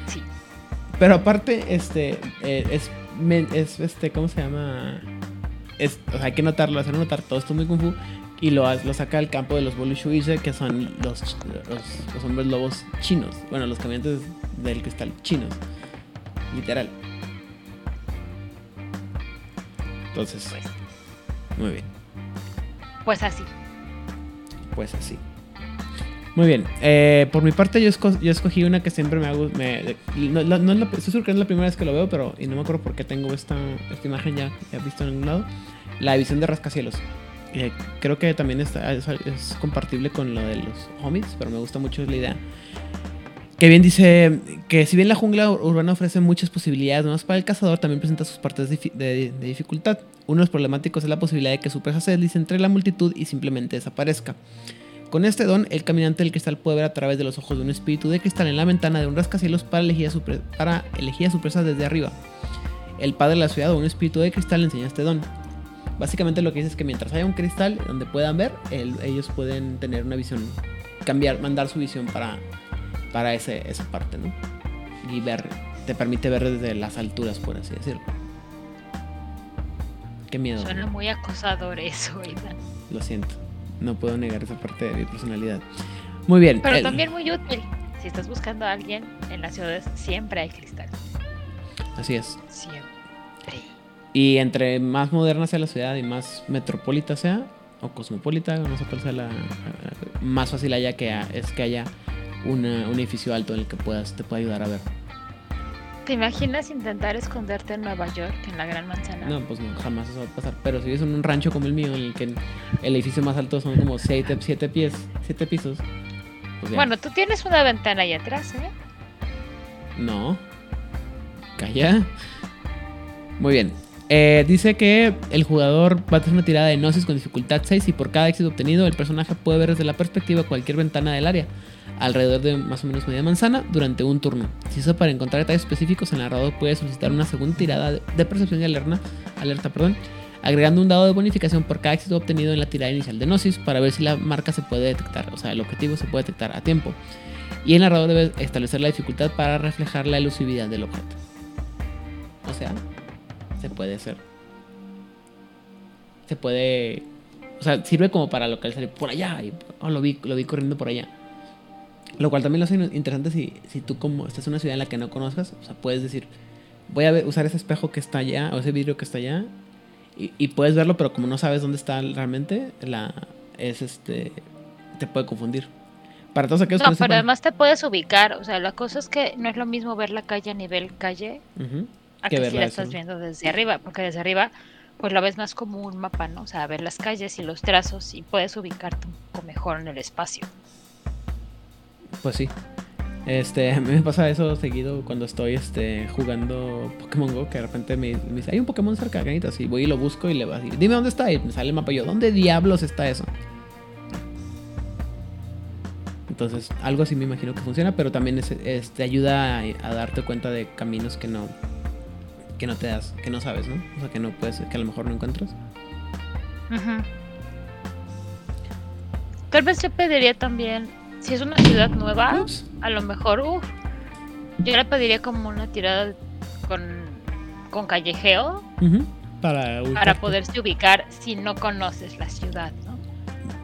Sí. Pero aparte, este, eh, es, es, este, ¿cómo se llama? Es, o sea, hay que notarlo, hacer notar todo esto muy kung fu y lo, lo saca al campo de los Bolu Shuize, que son los, los, los hombres lobos chinos. Bueno, los caminantes del cristal chinos. Literal. Entonces, Pues, muy bien. pues así. Pues así. Muy bien. eh, por mi parte, yo, esco- yo escogí una que siempre me hago. Me, no, no- no es la- estoy que es la primera vez que lo veo, pero. Y no me acuerdo por qué tengo esta, esta imagen ya, ya visto en algún lado. La visión de rascacielos. Eh, creo que también está, es, es compartible con lo de los homies, pero me gusta mucho la idea. Que bien dice que si bien la jungla ur- urbana ofrece muchas posibilidades nuevas para el cazador, también presenta sus partes de, difi- de- de dificultad. Uno de los problemáticos es la posibilidad de que su presa se deslice entre la multitud y simplemente desaparezca. Con este don, el caminante del cristal puede ver a través de los ojos de un espíritu de cristal en la ventana de un rascacielos para elegir a su, presa desde arriba. El padre de la ciudad o un espíritu de cristal enseña este don. Básicamente lo que dice es que mientras haya un cristal donde puedan ver, el- ellos pueden tener una visión, cambiar, mandar su visión para, para ese, esa parte, ¿no? Y ver, te permite ver desde las alturas, por así decirlo. Qué miedo. Suena muy acosador eso, Aidan. Lo siento. No puedo negar esa parte de mi personalidad. Muy bien. Pero el- también muy útil. Si estás buscando a alguien en las ciudades, siempre hay cristal. Así es. Siempre. Y entre más moderna sea la ciudad y más metropolita sea, o cosmopolita, no sé cuál sea la. Más fácil haya que es que haya una- un edificio alto en el que puedas, te pueda ayudar a ver. ¿Te imaginas intentar esconderte en Nueva York, en la Gran Manzana? No, pues no, jamás eso va a pasar. Pero si vives en un rancho como el mío, en el que el edificio más alto son como 7 siete pies, siete pisos. pues. Bueno, tú tienes una ventana ahí atrás, ¿eh? No. Calla. Muy bien. Eh, dice que el jugador va a tener una tirada de Gnosis con dificultad 6 y por cada éxito obtenido el personaje puede ver desde la perspectiva cualquier ventana del área, alrededor de más o menos media manzana, durante un turno. Si eso para encontrar detalles específicos, el narrador puede solicitar una segunda tirada de percepción y alerta, perdón, agregando un dado de bonificación por cada éxito obtenido en la tirada inicial de Gnosis para ver si la marca se puede detectar, o sea, el objetivo se puede detectar a tiempo. Y el narrador debe establecer la dificultad para reflejar la elusividad del objeto. O sea, se puede hacer. Se puede. O sea, sirve como para localizar por allá. Oh, lo, vi, lo vi corriendo por allá. Lo cual también lo hace interesante si, si tú, como estás en una ciudad en la que no conozcas, o sea, puedes decir, voy a ver- usar ese espejo que está allá, o ese vidrio que está allá, y, y puedes verlo, pero como no sabes dónde está realmente, la, es este. te puede confundir. Para todos aquellos No, que no pero sepan- además te puedes ubicar. O sea, la cosa es que no es lo mismo ver la calle a nivel calle a Que que si la estás viendo desde arriba. Porque desde arriba, pues la ves más como un mapa, ¿no? O sea, ver las calles y los trazos y puedes ubicarte un poco mejor en el espacio. Pues sí. Este, *laughs* a mí me pasa eso seguido cuando estoy este, jugando Pokémon Go, que de repente me, dice, hay un Pokémon cerca, ganitas, y voy y lo busco y le va a decir, dime dónde está, y me sale el mapa y yo, ¿dónde diablos está eso? Entonces, algo así me imagino que funciona, pero también es, te ayuda a, darte cuenta de caminos que no que no te das, que no sabes, ¿no? O sea, que no puedes, que a lo mejor no encuentras. Ujú. Tal vez le pediría también, si es una ciudad nueva, Ups. a lo mejor, uf, yo le pediría como una tirada con, con callejeo. Para, para poderse ubicar si no conoces la ciudad, ¿no?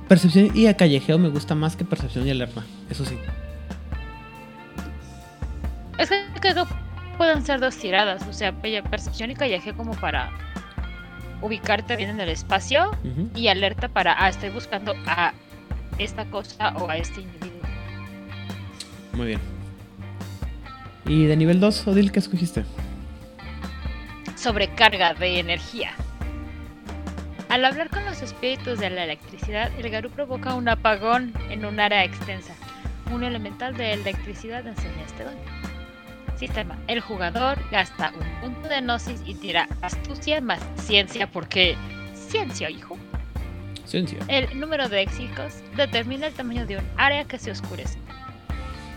Percepción y a callejeo me gusta más que percepción y alerta. Eso sí. Es que creo que pueden ser dos tiradas, o sea, pe- percepción y callejeo como para ubicarte bien en el espacio y alerta para, ah, estoy buscando a esta cosa o a este individuo. Muy bien. Y de nivel 2, Odil, ¿qué escogiste? Sobrecarga de energía. Al hablar con los espíritus de la electricidad, el Garú provoca un apagón en un área extensa. Un elemental de electricidad enseña este don. Sistema. El jugador gasta un punto de gnosis y tira astucia más ciencia porque ciencia, hijo. Ciencia. El número de éxitos determina el tamaño de un área que se oscurece.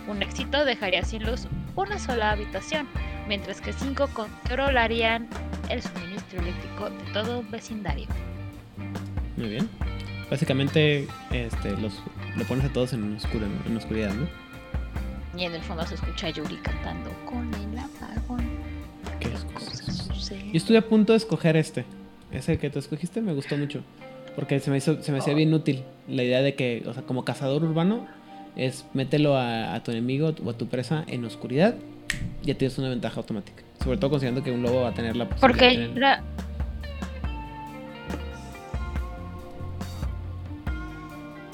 Un éxito dejaría sin luz una sola habitación, mientras que cinco controlarían el suministro eléctrico de todo un vecindario. Muy bien. Básicamente, este, los, lo pones a todos en, oscuro, en oscuridad, ¿no? Y en el fondo se escucha a Yuri cantando con el apagón. ¿Qué Cosas cosas? suceden". Yo estuve a punto de escoger este. Ese que tú escogiste me gustó mucho. Porque se me, hizo, se me hacía bien útil la idea de que, o sea, como cazador urbano, es mételo a, a tu enemigo o a tu presa en oscuridad. y Ya tienes una ventaja automática. Sobre todo considerando que un lobo va a tener la posibilidad Porque de tener- la-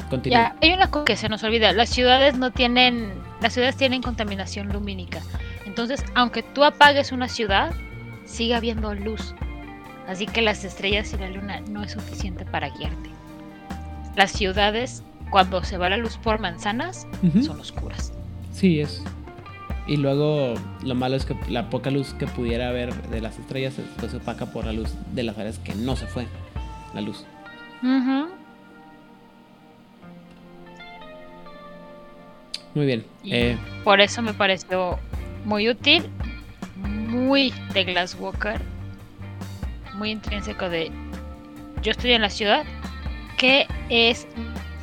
Continúa. ya, hay una cosa que se nos olvida. Las ciudades no tienen. Las ciudades tienen contaminación lumínica. Entonces, aunque tú apagues una ciudad, sigue habiendo luz. Así que las estrellas y la luna no es suficiente para guiarte. Las ciudades, cuando se va la luz por manzanas, son oscuras. Sí, es. Y luego lo malo es que la poca luz que pudiera haber de las estrellas pues, se opaca por la luz de las áreas que no se fue la luz. Muy bien. Eh, Por eso me pareció muy útil, muy de Glasswalker, muy intrínseco de yo estoy en la ciudad, que es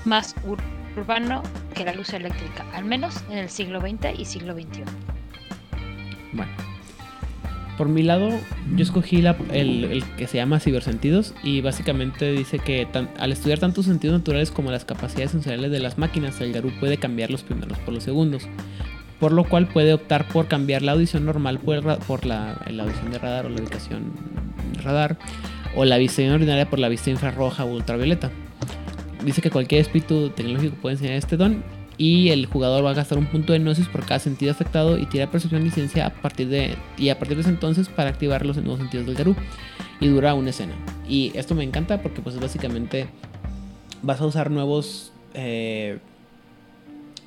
más ur- urbano que la luz eléctrica, al menos en el siglo XX y siglo XXI. bueno. Por mi lado, yo escogí la- el, que se llama Cibersentidos y básicamente dice que tan- al estudiar tanto sentidos naturales como las capacidades sensoriales de las máquinas, el Garú puede cambiar los primeros por los segundos. Por lo cual puede optar por cambiar la audición normal por, por la, la audición de radar o la ubicación radar o la visión ordinaria por la vista infrarroja o ultravioleta. Dice que cualquier espíritu tecnológico puede enseñar este don y el jugador va a gastar un punto de gnosis por cada sentido afectado y tira percepción y ciencia a partir de y a partir de ese entonces para activar los nuevos sentidos del Garú y dura una escena. Y esto me encanta porque pues básicamente vas a usar nuevos eh,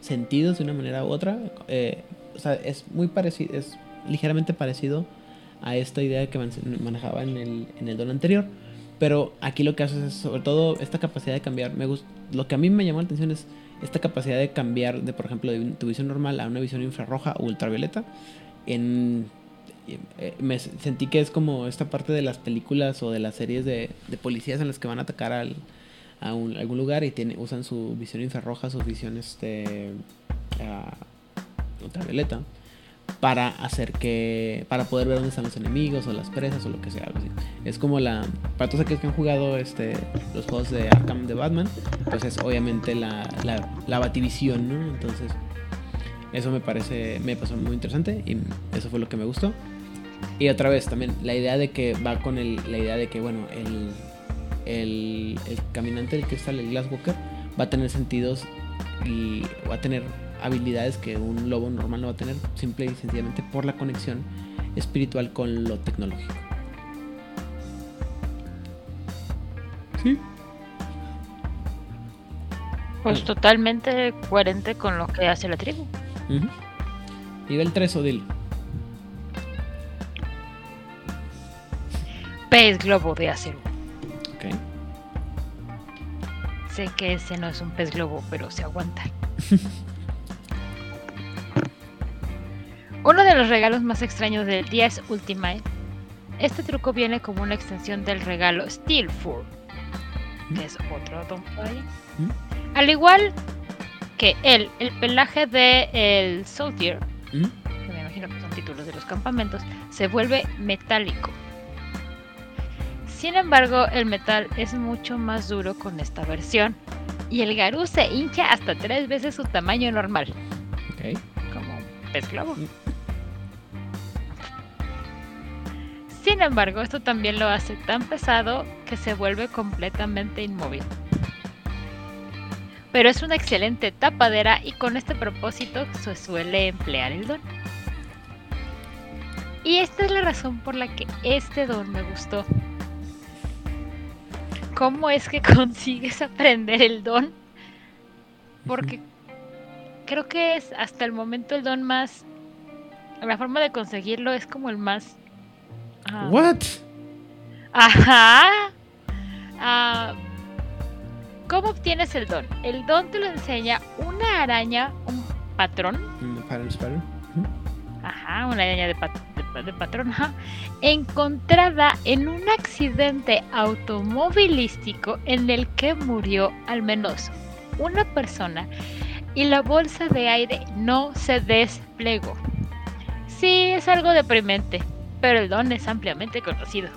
sentidos de una manera u otra. Eh, o sea, es muy parecido, es ligeramente parecido a esta idea que man- manejaba en el, en el don anterior. Pero aquí lo que haces es sobre todo esta capacidad de cambiar. Me gust- lo que a mí me llamó la atención es esta capacidad de cambiar de, por ejemplo, de tu visión normal a una visión infrarroja o ultravioleta. En, eh, me sentí que es como esta parte de las películas o de las series de, policías en las que van a atacar al, a algún lugar y usan su visión infrarroja, su visión este, ah, ultravioleta para hacer que para poder ver dónde están los enemigos o las presas o lo que sea algo es como la para todos aquellos que han jugado este los juegos de Arkham de Batman pues es obviamente la, la, la bativisión ¿no? entonces eso me parece me pasó muy interesante y eso fue lo que me gustó y otra vez también la idea de que va con el, la idea de que bueno el, el, el caminante del cristal el Glasswalker va a tener sentidos y va a tener habilidades que un lobo normal no va a tener simple y sencillamente por la conexión espiritual con lo tecnológico. Sí. Pues totalmente coherente con lo que hace la tribu. Ujú. Nivel 3, Odil. Pez globo de acero. Ok. Sé que ese no es un pez globo, pero se aguanta. *laughs* Uno de los regalos más extraños del 10 Ultimate. Este truco viene como una extensión del regalo Steel Fur. que es otro Don. ¿Mm? Al igual que él, el pelaje de el Soldier, ¿Mm? que me imagino que son títulos de los campamentos, se vuelve metálico. Sin embargo, el metal es mucho más duro con esta versión. Y el Garú se hincha hasta tres veces su tamaño normal, como un pez globo. Mm. Sin embargo, esto también lo hace tan pesado que se vuelve completamente inmóvil. Pero es una excelente tapadera y con este propósito se suele emplear el don. Y esta es la razón por la que este don me gustó. ¿Cómo es que *laughs* consigues aprender el don? Porque creo que es hasta el momento el don más... La forma de conseguirlo es como el más... ah, What? Ajá. Ah, ¿Cómo obtienes el don? El don te lo enseña una araña, un patrón, Pattern. Ujú. ajá, una araña de, pat- de- de patrón, ajá, encontrada en un accidente automovilístico en el que murió al menos una persona y la bolsa de aire no se desplegó. Sí, es algo deprimente, pero el don es ampliamente conocido.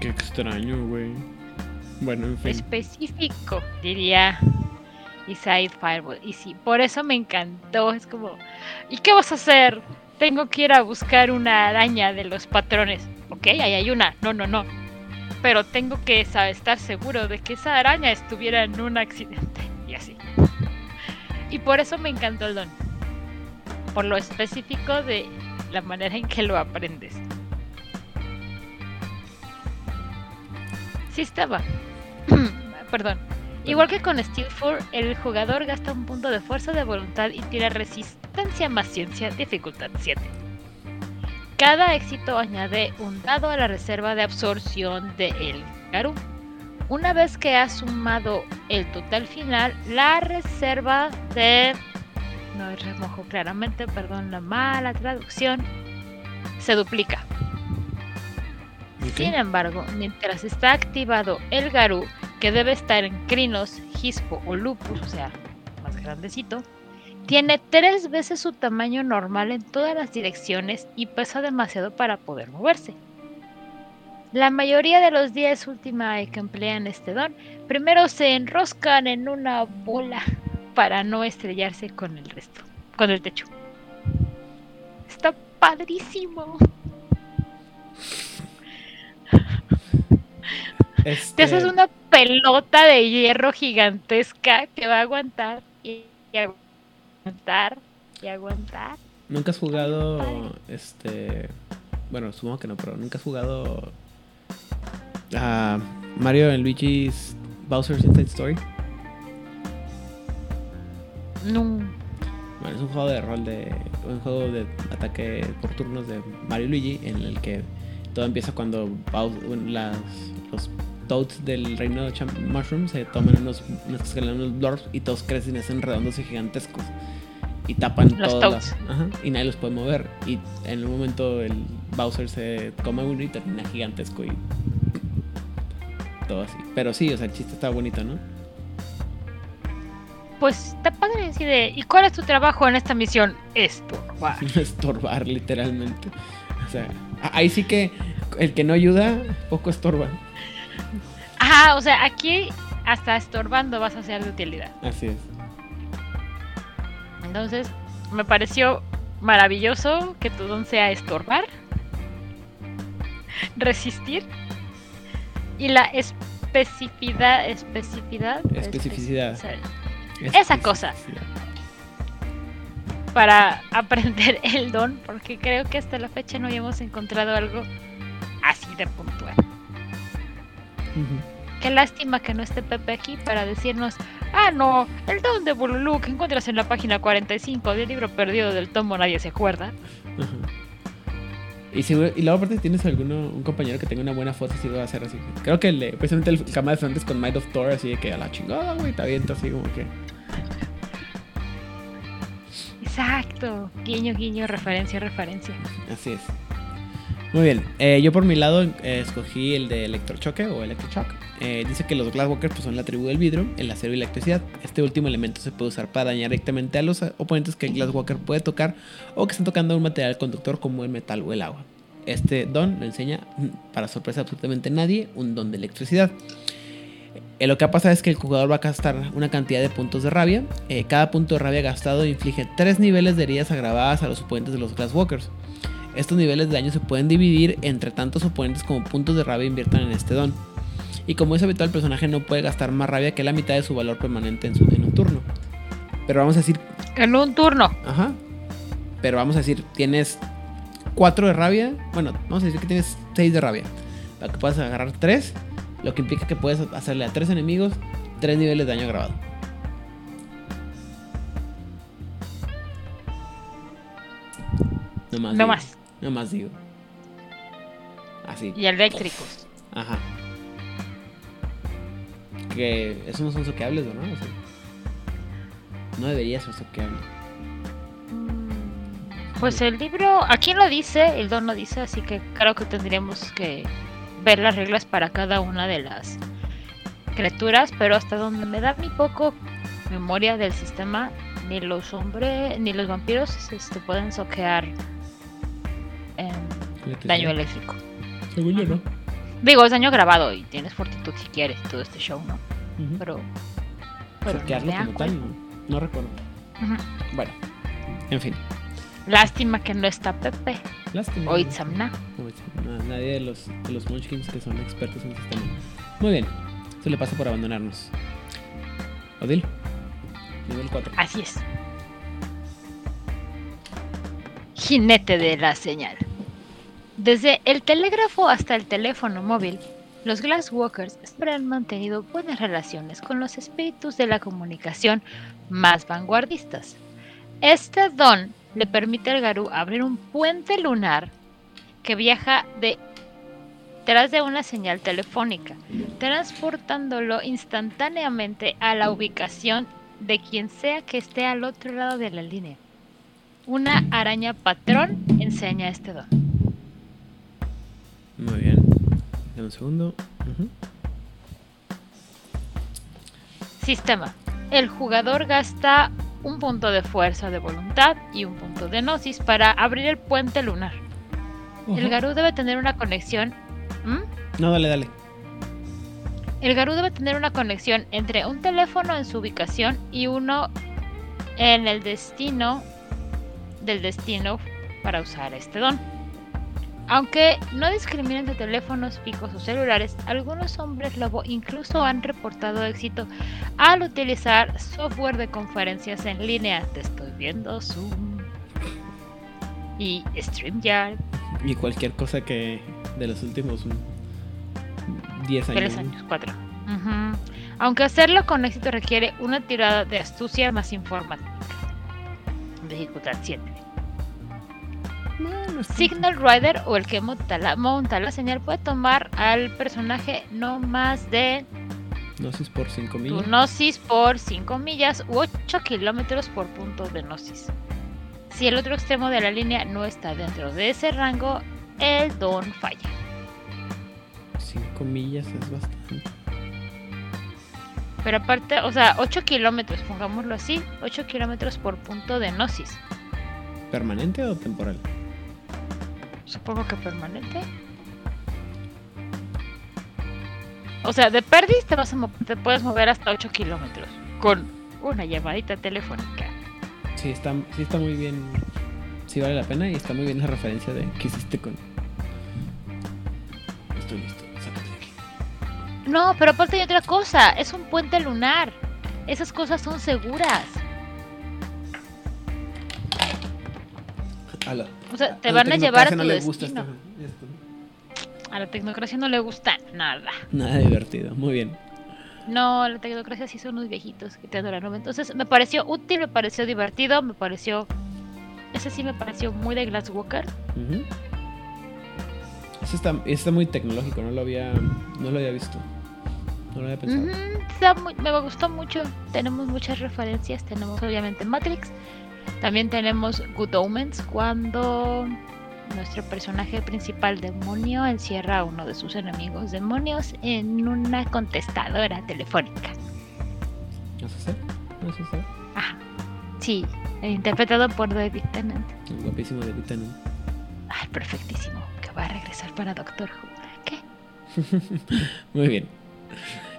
Qué extraño, güey. Bueno, en fin. específico, diría Isaiah Fireball. Y sí, por eso me encantó. Es como, ¿y qué vas a hacer? Tengo que ir a buscar una araña de los patrones. Ok, ahí hay una. No, no, no. Pero tengo que estar seguro de que esa araña estuviera en un accidente. Y así. Y por eso me encantó el don. Por lo específico de la manera en que lo aprendes. Sí estaba. *clears throat* Perdón. Igual que con Steel 4, el jugador gasta un punto de fuerza de voluntad y tira resistencia más ciencia, dificultad 7. Cada éxito añade un dado a la reserva de absorción de el Garu. Una vez que has sumado el total final, la reserva de... No remojo claramente, perdón la mala traducción. Se duplica. Sin embargo, mientras está activado el Garú, que debe estar en Crinos, Hispo o Lupus, o sea, más grandecito, tiene tres veces su tamaño normal en todas las direcciones y pesa demasiado para poder moverse. La mayoría de los días Ultimae que emplean este don, primero se enroscan en una bola para no estrellarse con el resto, con el techo. Está padrísimo. Este, Te haces una pelota de hierro gigantesca que va a aguantar y, y aguantar y aguantar. ¿Nunca has jugado este bueno, supongo que no, pero nunca has jugado a Mario and Luigi's Bowser's Inside Story? No. Bueno, es un juego de rol de un juego de ataque por turnos de Mario y Luigi en el que todo empieza cuando las, los Toads del reino de Cham- Mushroom se toman unos, unos, unos blobs y todos crecen y hacen redondos y gigantescos. Y tapan Los todas Toads. las- ajá, y nadie los puede mover. Y en un momento el Bowser se come uno y termina gigantesco y todo así. Pero sí, o sea, el chiste está bonito, ¿no? Pues está padre así de. ¿Y cuál es tu trabajo en esta misión? Estorbar. *laughs* estorbar literalmente. O sea, ahí sí que el que no ayuda, poco estorba. Ajá, o sea, aquí hasta estorbando vas a ser de utilidad. Así es. Entonces, me pareció maravilloso que tu don sea estorbar, *laughs* resistir y la especificidad, especificidad, Especificidad. espe- Esa cosa. para aprender *laughs* el don, porque creo que hasta la fecha no habíamos encontrado algo así de puntual. Qué lástima que no esté Pepe aquí para decirnos, ah no, el don de Bululú que encuentras en la página 45 del libro perdido del tomo Nadie se acuerda. Y, seguro- y luego aparte tienes alguno, un compañero que tenga una buena foto, si lo va a hacer así. Creo que el de- precisamente el Cama de Fernández con Might of Thor, así de que a la chingada, güey, está bien, así como que. Exacto. Guiño, guiño, referencia, referencia. Así es. Muy bien, eh, yo por mi lado eh, escogí el de electrochoque o electroshock. Eh, dice que los Glasswalkers pues, son la tribu del vidrio, el acero y la electricidad. Este último elemento se puede usar para dañar directamente a los oponentes que el Glasswalker puede tocar o que están tocando un material conductor como el metal o el agua. Este don lo enseña, mm, para sorpresa de absolutamente nadie, un don de electricidad. Eh, lo que pasa es que el jugador va a gastar una cantidad de puntos de rabia. Cada punto de rabia gastado inflige tres niveles de heridas agravadas a los oponentes de los Glasswalkers. Estos niveles de daño se pueden dividir entre tantos oponentes como puntos de rabia inviertan en este don. Y como es habitual, el personaje no puede gastar más rabia que la mitad de su valor permanente en, su, en un turno. Pero vamos a decir. En un turno. Ajá. Pero vamos a decir, tienes 4 de rabia. Bueno, vamos a decir que tienes 6 de rabia. Para que puedas agarrar 3. Lo que implica que puedes hacerle a 3 enemigos 3 niveles de daño grabado. No más. No más. No más digo. Así. Y eléctricos. Ajá. Que esos no son soqueables, ¿no? O sea, no debería ser soqueable. Pues el libro, aquí lo dice, el don lo dice, así que creo que tendríamos que ver las reglas para cada una de las criaturas, pero hasta donde me da mi poco memoria del sistema, ni los hombres, ni los vampiros este, pueden soquear em, daño eléctrico. Según yo, ¿no? Digo, es daño grabado y tienes fortitud si quieres, todo este show, ¿no? Pero... pero Soquearlo no como tal, no, recuerdo. Ujú. Bueno, en fin. Lástima que no está Pepe Lástima. o Itzamna. No, nadie de los, de los Munchkins que son expertos en sistema. Muy bien. Eso le pasa por abandonarnos. Odil. Nivel 4. Así es. Jinete de la señal. Desde el telégrafo hasta el teléfono móvil, los Glasswalkers siempre han mantenido buenas relaciones con los espíritus de la comunicación más vanguardistas. Este don le permite al Garú abrir un puente lunar que viaja detrás de una señal telefónica, transportándolo instantáneamente a la ubicación de quien sea que esté al otro lado de la línea. Una araña patrón enseña este don. Muy bien. Dame un segundo. Sistema. El jugador gasta un punto de fuerza de voluntad y un punto de gnosis para abrir el puente lunar. El. Garú debe tener una conexión. ¿Mm? No, dale, dale. El Garú debe tener una conexión entre un teléfono en su ubicación y uno en el destino del destino para usar este don. Aunque no discrimina entre teléfonos fijos o celulares, algunos hombres lobo incluso han reportado éxito al utilizar software de conferencias en línea. Te estoy viendo Zoom y StreamYard. Y cualquier cosa que de los últimos mm, 10 años. Tres ¿no? años, cuatro. Ujú. Aunque hacerlo con éxito requiere una tirada de astucia más informática. Dificultad 7. No, no está- Signal Rider o el que monta la, monta la señal puede tomar al personaje no más de Gnosis por 5 tu millas. gnosis por 5 millas u 8 kilómetros por punto de gnosis. Si el otro extremo de la línea no está dentro de ese rango, el don falla. 5 millas es bastante. Pero aparte, o sea, 8 kilómetros, pongámoslo así, 8 kilómetros por punto de gnosis. ¿Permanente o temporal? Supongo que permanente. O sea, de perdiz te, vas a te puedes mover hasta 8 kilómetros con una llamadita telefónica. Sí está, sí está muy bien. Sí vale la pena y está muy bien la referencia de que hiciste con. Estoy listo, sácate de aquí. No, pero aparte hay otra cosa, es un puente lunar. Esas cosas son seguras. A la, O sea, te a van a llevar a tecnocracia tu no le gusta destino. esto- esto. A la tecnocracia no le gusta nada. Nada divertido, muy bien. No, la tecnocracia sí son unos viejitos que te adoran. ¿no? Entonces me pareció útil, me pareció divertido, me pareció... Ese sí me pareció muy de Glasswalker. Ujú. Eso está, está muy tecnológico, no lo había, no lo había visto. No lo había pensado. Está muy- me gustó mucho. Tenemos muchas referencias. Tenemos obviamente Matrix. También tenemos Good Omens cuando nuestro personaje principal demonio encierra a uno de sus enemigos demonios en una contestadora telefónica. ¿No sé? ¿No sé? Ajá. Sí, interpretado por David Tennant. El guapísimo David Tennant. Ay, perfectísimo. Que va a regresar para Doctor Who. ¿Qué? *laughs* Muy bien.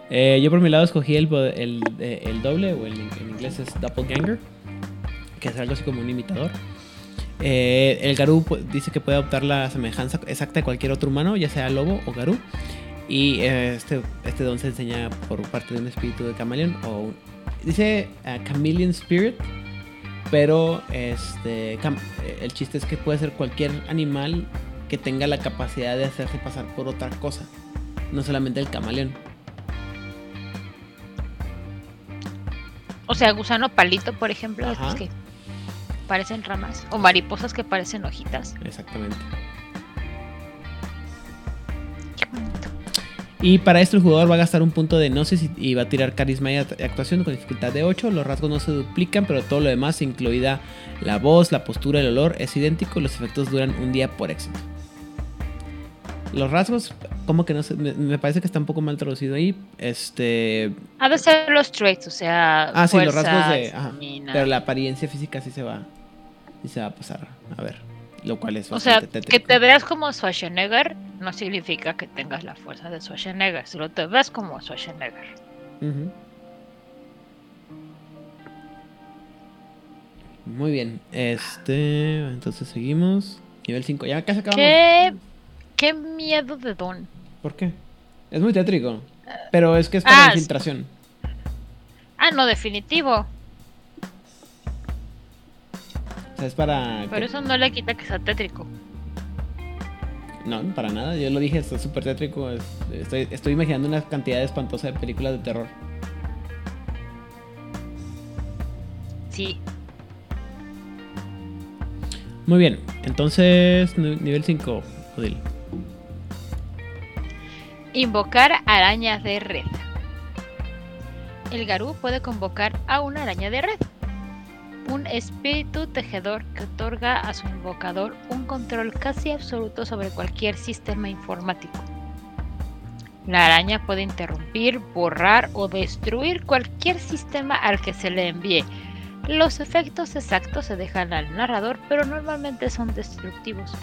Eh, yo por mi lado escogí el, el, el doble, o el, en inglés es doppelganger, que es algo así como un imitador. Eh, el Garú dice que puede adoptar la semejanza exacta de cualquier otro humano, ya sea lobo o Garú. Y eh, este, este don se enseña por parte de un espíritu de camaleón. O, dice uh, Chameleon Spirit, pero este, el chiste es que puede ser cualquier animal que tenga la capacidad de hacerse pasar por otra cosa, no solamente el camaleón. O sea, gusano palito, por ejemplo, es que parecen ramas. O mariposas que parecen hojitas. Exactamente. Y para esto el jugador va a gastar un punto de gnosis y va a tirar carisma y actuación con dificultad de 8. Los rasgos no se duplican, pero todo lo demás, incluida la voz, la postura, el olor, es idéntico. Los efectos duran un día por éxito. Los rasgos, como que no sé, me, parece que está un poco mal traducido ahí. Este. Ha de ser los traits, o sea. Ah, sí, los rasgos de. pero la apariencia física sí se va. Sí se va a pasar. A ver. Lo cual es O sea, que te veas como Schwarzenegger no significa que tengas la fuerza de Schwarzenegger. Solo te ves como Schwarzenegger. Muy bien. Este. Entonces seguimos. Nivel 5. Ya casi acabamos. ¿Qué? Qué miedo de Don. ¿Por qué? Es muy tétrico. Pero es que es para ah, infiltración. Ah, no, definitivo. O sea, es para. Pero eso no le quita que sea tétrico. No, para nada. Yo lo dije, es súper tétrico. estoy, estoy imaginando una cantidad espantosa de películas de terror. Sí. Muy bien. Entonces, nivel 5, Odil. Invocar arañas de red. El Garú puede convocar a una araña de red. Un espíritu tejedor que otorga a su invocador un control casi absoluto sobre cualquier sistema informático. La araña puede interrumpir, borrar o destruir cualquier sistema al que se le envíe. Los efectos exactos se dejan al narrador, pero normalmente son destructivos.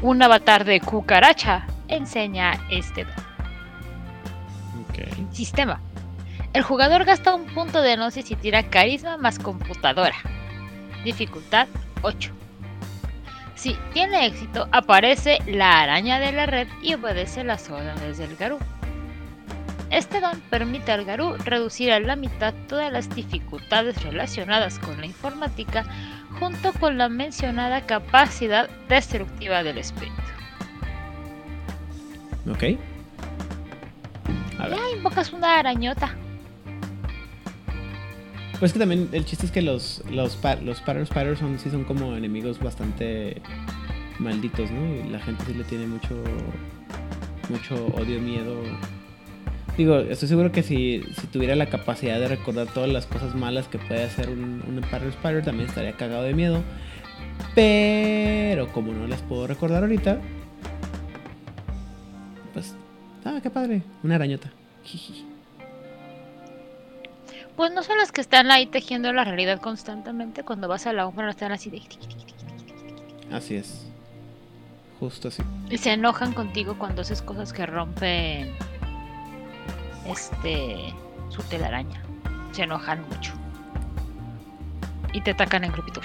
Un avatar de cucaracha enseña este sistema. El jugador gasta un punto de gnosis y tira carisma más computadora. Dificultad 8. Si tiene éxito, aparece la araña de la red y obedece las órdenes del Garú. Este don permite al Garú reducir a la mitad todas las dificultades relacionadas con la informática junto con la mencionada capacidad destructiva del espíritu. Ok. Ya invocas una arañota. Pues que también el chiste es que los los los Spiders son sí son como enemigos bastante malditos, ¿no? Y la gente sí le tiene mucho mucho odio, miedo. Digo, estoy seguro que si, si tuviera la capacidad de recordar todas las cosas malas que puede hacer un, un Spider también estaría cagado de miedo. Pero como no las puedo recordar ahorita, Ah, qué padre. Una arañota. Pues no son las que están ahí tejiendo la realidad constantemente. Cuando vas a la no están así de. Así es. Justo así. Y se enojan contigo cuando haces cosas que rompen. Este. Su telaraña. Se enojan mucho. Y te atacan en grupitos.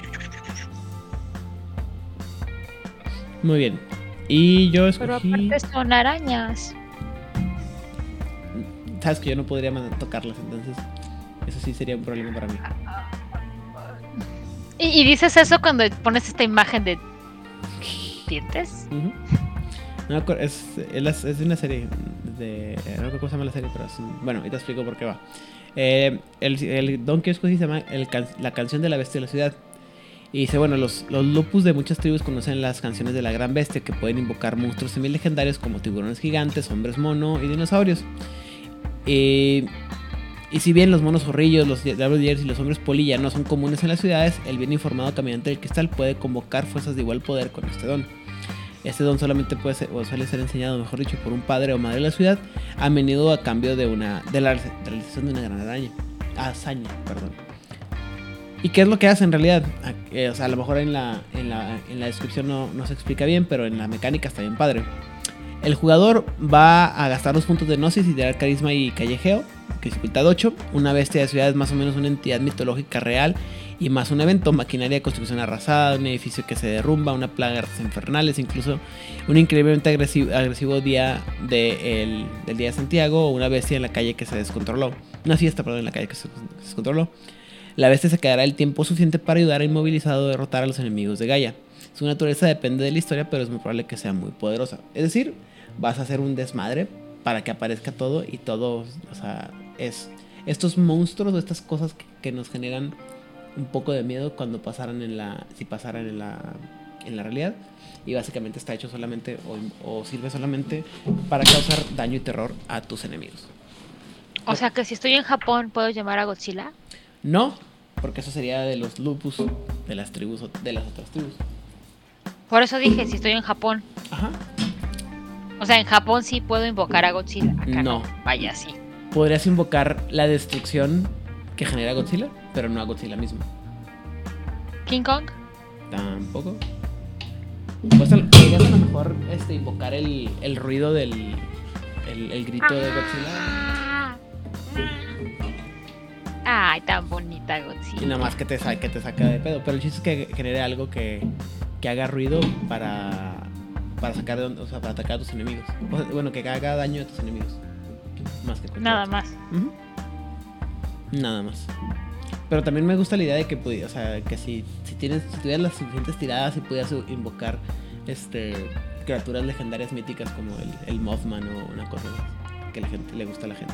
Muy bien. Y yo escogí... Pero aparte son arañas sabes que yo no podría tocarlas, entonces eso sí sería un problema para mí. ¿Y, dices eso cuando pones esta imagen de dientes? No, es, es, de una serie de... No recuerdo cómo se llama la serie, pero es, bueno, ahorita explico por qué va. Eh, el, el Don Quijote se llama La canción de la bestia de la ciudad. Y dice, bueno, los, los lupus de muchas tribus conocen las canciones de la gran bestia que pueden invocar monstruos semi legendarios como tiburones gigantes, hombres mono y dinosaurios. Eh, y si bien los monos zorrillos, los Diablos y los hombres polilla no son comunes en las ciudades, el bien informado caminante del cristal puede convocar fuerzas de igual poder con este don. Este don solamente puede ser, o suele ser enseñado, mejor dicho, por un padre o madre de la ciudad, a menudo a cambio de una de la realización de una gran araña, hazaña, perdón. ¿Y qué es lo que hace en realidad? o sea, a lo mejor en la, en la, en la descripción no, no, se explica bien, pero en la mecánica está bien padre. El jugador va a gastar los puntos de Gnosis y de carisma y callejeo, que dificultad 8. Una bestia de ciudad es más o menos una entidad mitológica real y más un evento, maquinaria de construcción arrasada, un edificio que se derrumba, una plaga de infernales, incluso un increíblemente agresivo, día de del día de Santiago o una bestia en la calle que se descontroló. Una fiesta, perdón, en la calle que se descontroló. La bestia se quedará el tiempo suficiente para ayudar a inmovilizado a derrotar a los enemigos de Gaia. Su naturaleza depende de la historia, pero es muy probable que sea muy poderosa. Es decir, vas a hacer un desmadre para que aparezca todo y todo, o sea, es estos monstruos o estas cosas que, nos generan un poco de miedo cuando pasaran en la, si pasaran en la, en la realidad. Y básicamente está hecho solamente o, o sirve solamente para causar daño y terror a tus enemigos. O sea que si estoy en Japón, ¿puedo llamar a Godzilla? No, porque eso sería de los lupus de las tribus de las otras tribus. Por eso dije, si estoy en Japón. Ajá. O sea, en Japón sí puedo invocar a Godzilla. Acá no. Vaya, sí. Podrías invocar la destrucción que genera Godzilla, pero no a Godzilla mismo. ¿King Kong? Tampoco. podrías a lo mejor este, invocar el, el ruido del el, grito de Godzilla. Ah. Ay, tan bonita Godzilla. Y nada más que te, que te saca de pedo. Pero el chiste es que genere algo que, que haga ruido para, para sacar o sea, para atacar a tus enemigos. bueno, que haga daño a tus enemigos. Más que Nada más. Nada más. Pero también me gusta la idea de que o sea, que si, si tienes, si tuvieras las suficientes tiradas y pudieras invocar este criaturas legendarias míticas como el, el Mothman o una cosa que la gente le gusta a la gente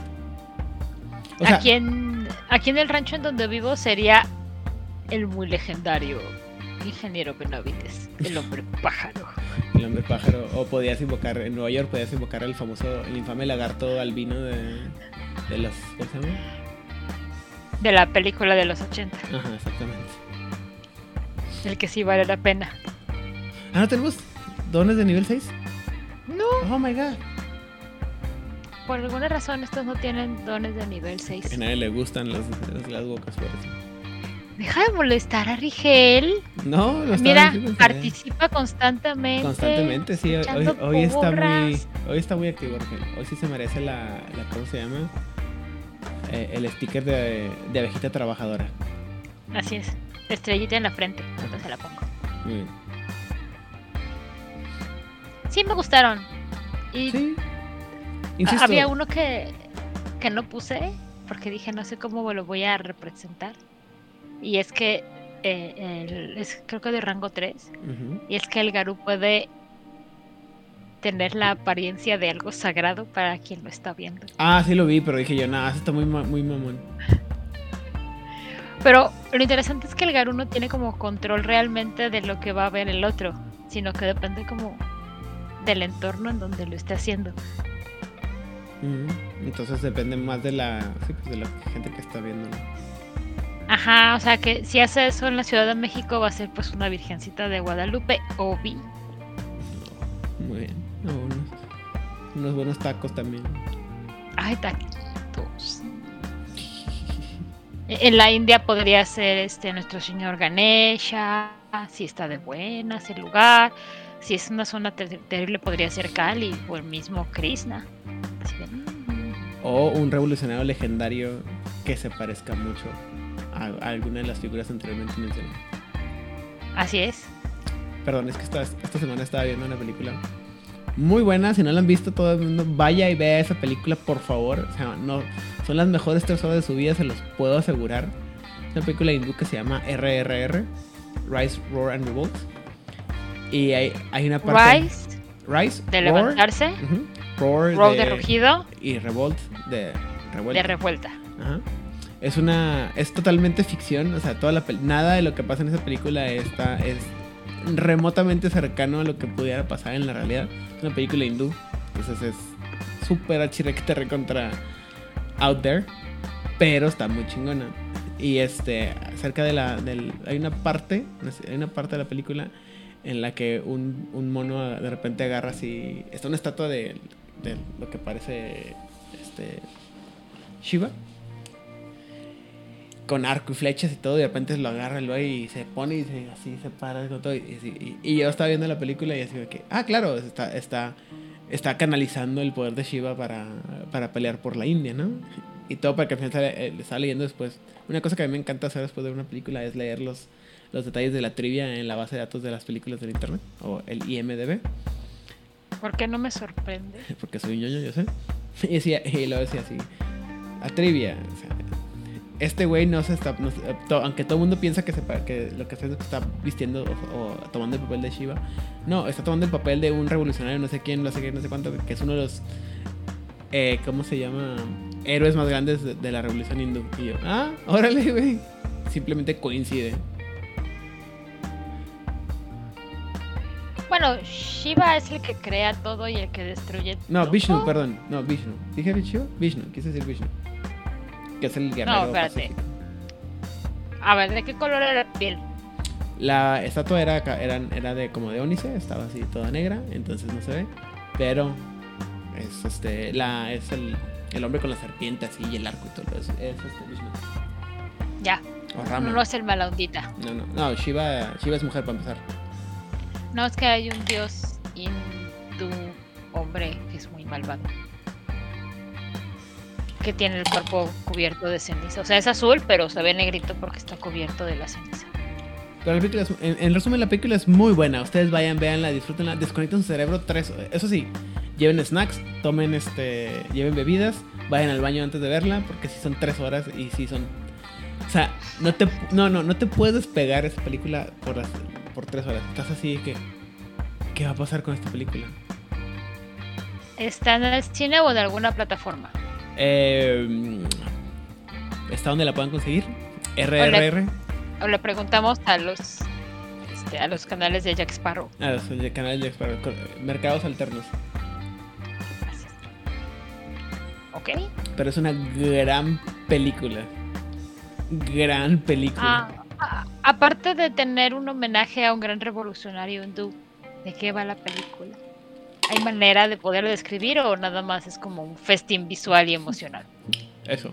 aquí, en, aquí en el rancho en donde vivo sería el muy legendario ingeniero Benavides, el hombre *laughs* pájaro. El hombre pájaro. O podías invocar, en Nueva York podías invocar el famoso, el infame lagarto albino de, de los. ¿Cómo se llama? De la película de los 80. Ajá, exactamente. El que sí vale la pena. Ah, ¿no tenemos dones de nivel 6? No. Oh my god por alguna razón estos no tienen dones de nivel 6. A nadie le gustan las, las, bocas por eso. Deja de molestar a Rigel. No, lo Mira, participa constantemente. Constantemente, sí. Hoy, hoy, está muy, hoy está muy activo, Rigel. Hoy sí se merece la, la ¿cómo se llama? Eh, el sticker de, de abejita trabajadora. Así es. Estrellita en la frente. Entonces se la pongo. Muy bien. Sí, me gustaron. Y sí. Había uno que, que no puse porque dije no sé cómo lo voy a representar. Y es que eh, es creo que de rango 3. Y es que el Garú puede tener la apariencia de algo sagrado para quien lo está viendo. Ah, sí lo vi, pero dije yo, nada, está muy, muy mamón. Pero lo interesante es que el Garú no tiene como control realmente de lo que va a ver el otro, sino que depende como del entorno en donde lo esté haciendo. Entonces depende más de la, pues de la gente que está viendo. Ajá, o sea que si hace eso en la Ciudad de México va a ser pues una virgencita de Guadalupe o vi. Muy bien. unos, buenos tacos también. Ay, taquitos. en la India podría ser este nuestro señor Ganesha, si está de buenas el lugar. Si es una zona terrible podría ser Kali o el mismo Krishna. O un revolucionario legendario que se parezca mucho a, alguna de las figuras anteriormente mencionadas. Así es. Perdón, es que esta, esta semana estaba viendo una película muy buena. Si no la han visto, todo el mundo vaya y vea esa película, por favor. O sea, no, son las mejores tres horas de su vida, se los puedo asegurar. Es una película hindú que se llama RRR, Rise, Roar and Revolt. Y hay, hay una parte... Rise. Rise. De levantarse. Roar, de, rugido. Y Revolt de revuelta. De revuelta. Es una. Es totalmente ficción. O sea, toda la nada de lo que pasa en esa película está, es remotamente cercano a lo que pudiera pasar en la realidad. Es una película hindú. Entonces es súper te recontra out there. Pero está muy chingona. Y este, cerca de la. Del, hay una parte. Hay una parte de la película en la que un, un mono de repente agarra así. Está una estatua de, de lo que parece este Shiva. Con arco y flechas y todo, y de repente lo agarra el güey y se pone y se, así se para con todo. Y, y- y yo estaba viendo la película y así de que, ah, claro, está, está, está canalizando el poder de Shiva para, para pelear por la India, ¿no? Y todo para que al final sale- eh, le estaba leyendo después. Una cosa que a mí me encanta hacer después de una película es leer los, los detalles de la trivia en la base de datos de las películas del internet, o el IMDB, ¿Por qué no me sorprende? *laughs* porque soy un ñoño, yo sé. *laughs* Y, decía, y lo decía así, la trivia, o sea, este güey no se está, no to- aunque todo el mundo piensa que, se, que lo que está, está vistiendo o, o tomando el papel de Shiva, no, está tomando el papel de un revolucionario, no sé quién, no sé qué, no sé cuánto, que es uno de los, eh, ¿cómo se llama? Héroes más grandes de, de la revolución hindú. Y yo, ah, órale, güey. Simplemente coincide. Bueno, Shiva es el que crea todo y el que destruye No, todo. Vishnu, perdón. No, Vishnu. ¿Dije Vishnu? Vishnu, quise decir Vishnu. Que es el guerrero No, espérate. pacífico. A ver, ¿de qué color era la piel? La estatua era, era, era de como de ónice, estaba así toda negra, entonces no se ve. Pero es este la es el, el hombre con la serpiente así y el arco y todo eso. Es este Vishnu. Ya, O no, Rama. no es el mala ondita. No, no, no, Shiva, Shiva es mujer para empezar. No, es que hay un dios hindú hombre que es muy malvado. Que tiene el cuerpo cubierto de ceniza. O sea, es azul, pero se ve negrito porque está cubierto de la ceniza. Pero la película es- en, en resumen, la película es muy buena. Ustedes vayan, véanla, disfrútenla, desconecten su cerebro tres. Eso sí, lleven snacks, tomen este, lleven bebidas, vayan al baño antes de verla, porque si son tres horas y si son. O sea, no te, no, no, no te puedes pegar esa película por, las- por tres horas. Estás así que. ¿Qué va a pasar con esta película? ¿Está en el cine o en alguna plataforma? Eh, ¿Está donde la puedan conseguir? RRR. O le preguntamos a los este, a los canales de Jack Sparrow. Ah, los canales de Exparo- Mercados alternos. Gracias. ¿Ok? Pero es una gran película. Gran película. Ah, a- aparte de tener un homenaje a un gran revolucionario hindú, ¿de qué va la película? ¿Hay manera de poderlo describir o nada más es como un festín visual y emocional? Eso.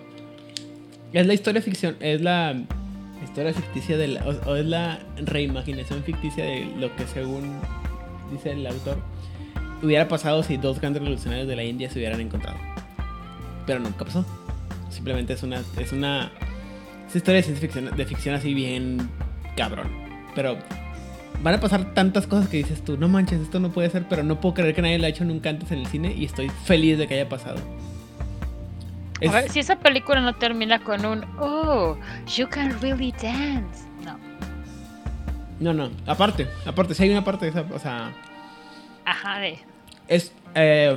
Es la historia ficción, es la historia ficticia de la, o, o es la reimaginación ficticia de lo que según dice el autor hubiera pasado si dos grandes revolucionarios de la India se hubieran encontrado. Pero nunca pasó. Simplemente es una es una es historia de ciencia ficción, de ficción así bien cabrón. Pero van a pasar tantas cosas que dices tú, no manches, esto no puede ser, pero no puedo creer que nadie lo ha hecho nunca antes en el cine y estoy feliz de que haya pasado. A ver, si esa película no termina con un Oh, you can really dance. No. No, no, aparte, aparte, si hay una parte de esa, o sea, Ajá, de. es, eh,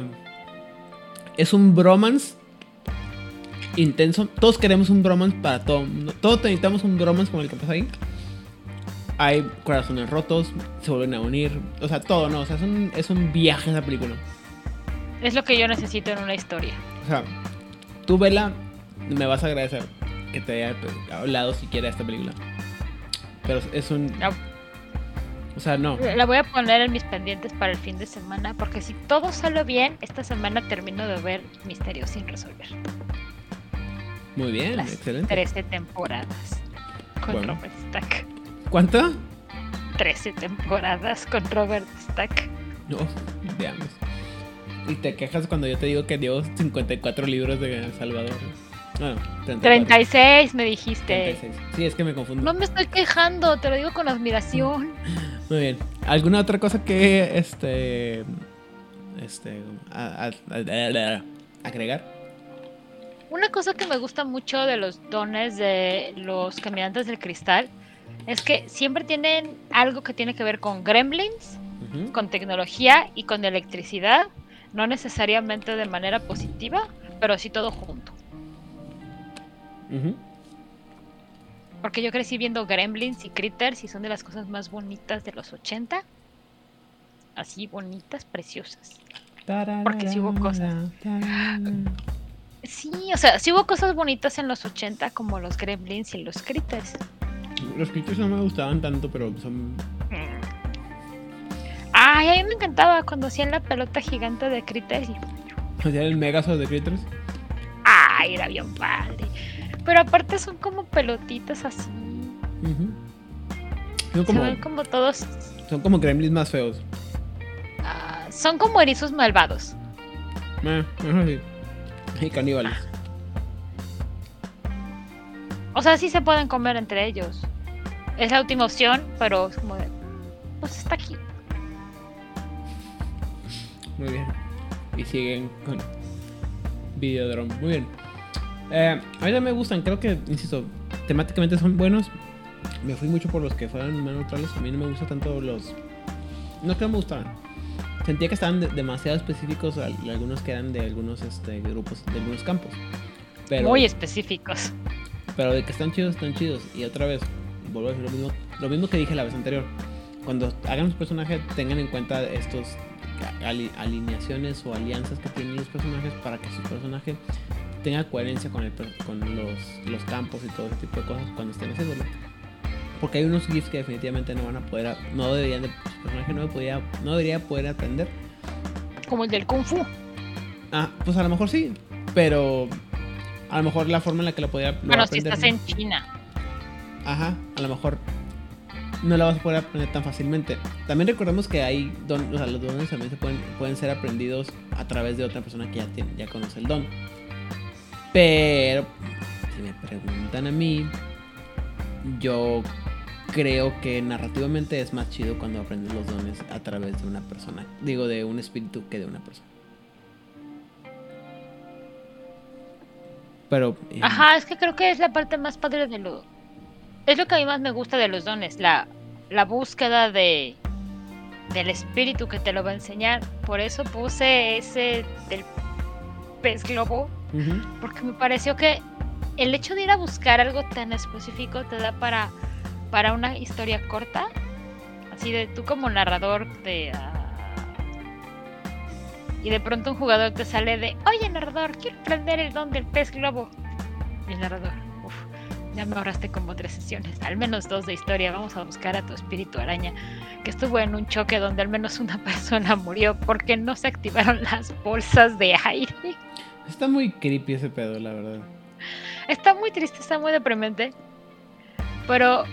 es un bromance intenso. Todos queremos un bromance para todo. Todos necesitamos un bromance como el que pasa ahí. Hay corazones rotos, se vuelven a unir, o sea, todo, ¿no? O sea, es un, es un viaje esa película. Es lo que yo necesito en una historia. O sea, tú vela, me vas a agradecer que te haya hablado siquiera de esta película. Pero es un... No. O sea, no. La voy a poner en mis pendientes para el fin de semana, porque si todo sale bien, esta semana termino de ver Misterios sin resolver. Muy bien, Las excelente. 13 temporadas con Bueno. Robert Stack. ¿Cuánto? 13 temporadas con Robert Stack. No, veamos. Y te quejas cuando yo te digo que dio 54 libros de El Salvador. Ah, 34, 36 me dijiste. 36. Sí, es que me confundo. No me estoy quejando, te lo digo con admiración. *laughs* Muy bien. ¿Alguna otra cosa que este este a- a- a- a- agregar? Una cosa que me gusta mucho de los dones de los caminantes del cristal es que siempre tienen algo que tiene que ver con gremlins, con tecnología y con electricidad, no necesariamente de manera positiva, pero sí todo junto. Porque yo crecí viendo gremlins y critters y son de las cosas más bonitas de los 80. Así bonitas, preciosas. Porque sí hubo cosas. Sí, o sea, sí hubo cosas bonitas en los 80 como los gremlins y los critters. Los críticos no me gustaban tanto, pero son Ay, a mí me encantaba cuando hacían la pelota gigante de Critters y... Hacían el Megazord de Critters. Ay, era bien padre. Pero aparte son como pelotitas así. Son Se como, ven como todos... son como gremlins más feos. ah, son como erizos malvados. Sí. Y caníbales. O sea, sí se pueden comer entre ellos. Es la última opción, pero es como de... Pues está aquí. Muy bien. Y siguen con Videodrome. Muy bien. Eh, a mí me gustan, creo que, insisto, temáticamente son buenos. Me fui mucho por los que fueran más neutrales. A mí no me gustan tanto los. No es que me gustaran. Sentía que estaban de- demasiado específicos al- algunos que eran de algunos este, grupos, de algunos campos. Pero, Muy específicos. Pero de que están chidos, están chidos. Y otra vez, vuelvo a decir lo mismo, lo mismo que dije la vez anterior. Cuando hagan los personajes, tengan en cuenta estos ali- alineaciones o alianzas que tienen los personajes para que su personaje tenga coherencia con, el con los, los campos y todo ese tipo de cosas cuando estén haciéndolo. Porque hay unos GIFs que definitivamente no van a poder, no deberían de, su personaje no, podía, no debería poder aprender. Como el del Kung Fu. Ah, pues a lo mejor sí, pero a lo mejor la forma en la que lo podía lo Bueno, si estás en China. Ajá, a lo mejor no la vas a poder aprender tan fácilmente. También recordemos que hay don, o sea, los dones también se pueden, pueden ser aprendidos a través de otra persona que ya, tiene, ya conoce el don. Pero, si me preguntan a mí, yo creo que narrativamente es más chido cuando aprendes los dones a través de una persona. Digo, de un espíritu que de una persona. Pero... eh, Ajá, es que creo que es la parte más padre de lo... Es lo que a mí más me gusta de los dones, la, la búsqueda de del espíritu que te lo va a enseñar. Por eso puse ese del pez globo, porque me pareció que el hecho de ir a buscar algo tan específico te da para, para una historia corta. Así de tú como narrador de... ah, y de pronto un jugador te sale de, oye narrador, quiero aprender el don del pez globo. Y el narrador, uff, ya me ahorraste como tres sesiones, al menos dos de historia, vamos a buscar a tu espíritu araña, que estuvo en un choque donde al menos una *laughs* persona murió porque no se activaron las bolsas de aire. Está muy creepy ese pedo, la verdad. Está muy triste, está muy deprimente. Pero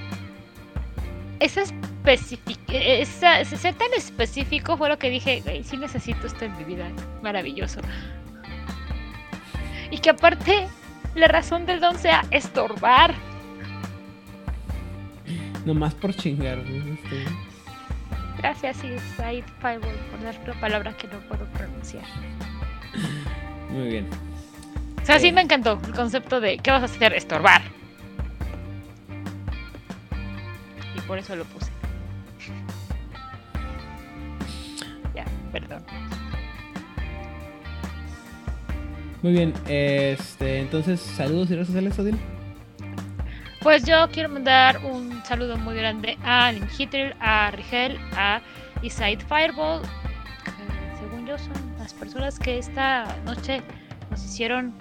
esa especific ese ser tan específico fue lo que dije, "Güey, sí necesito esto en mi vida, maravilloso. Y que aparte la razón del don sea estorbar. Nomás por chingar. ¿no? Este, Gracias, sí, Side Firewall, por dar la palabra que no puedo pronunciar. Muy bien. O sea, sí Eh. me encantó el concepto de ¿qué vas a hacer? Estorbar. Y por eso lo puse. Perdón. Muy bien. Este, entonces, saludos y redes sociales, Odil. Pues yo quiero mandar un saludo muy grande a Linhitril, a Rigel, a Inside Fireball, que según yo son las personas que esta noche nos hicieron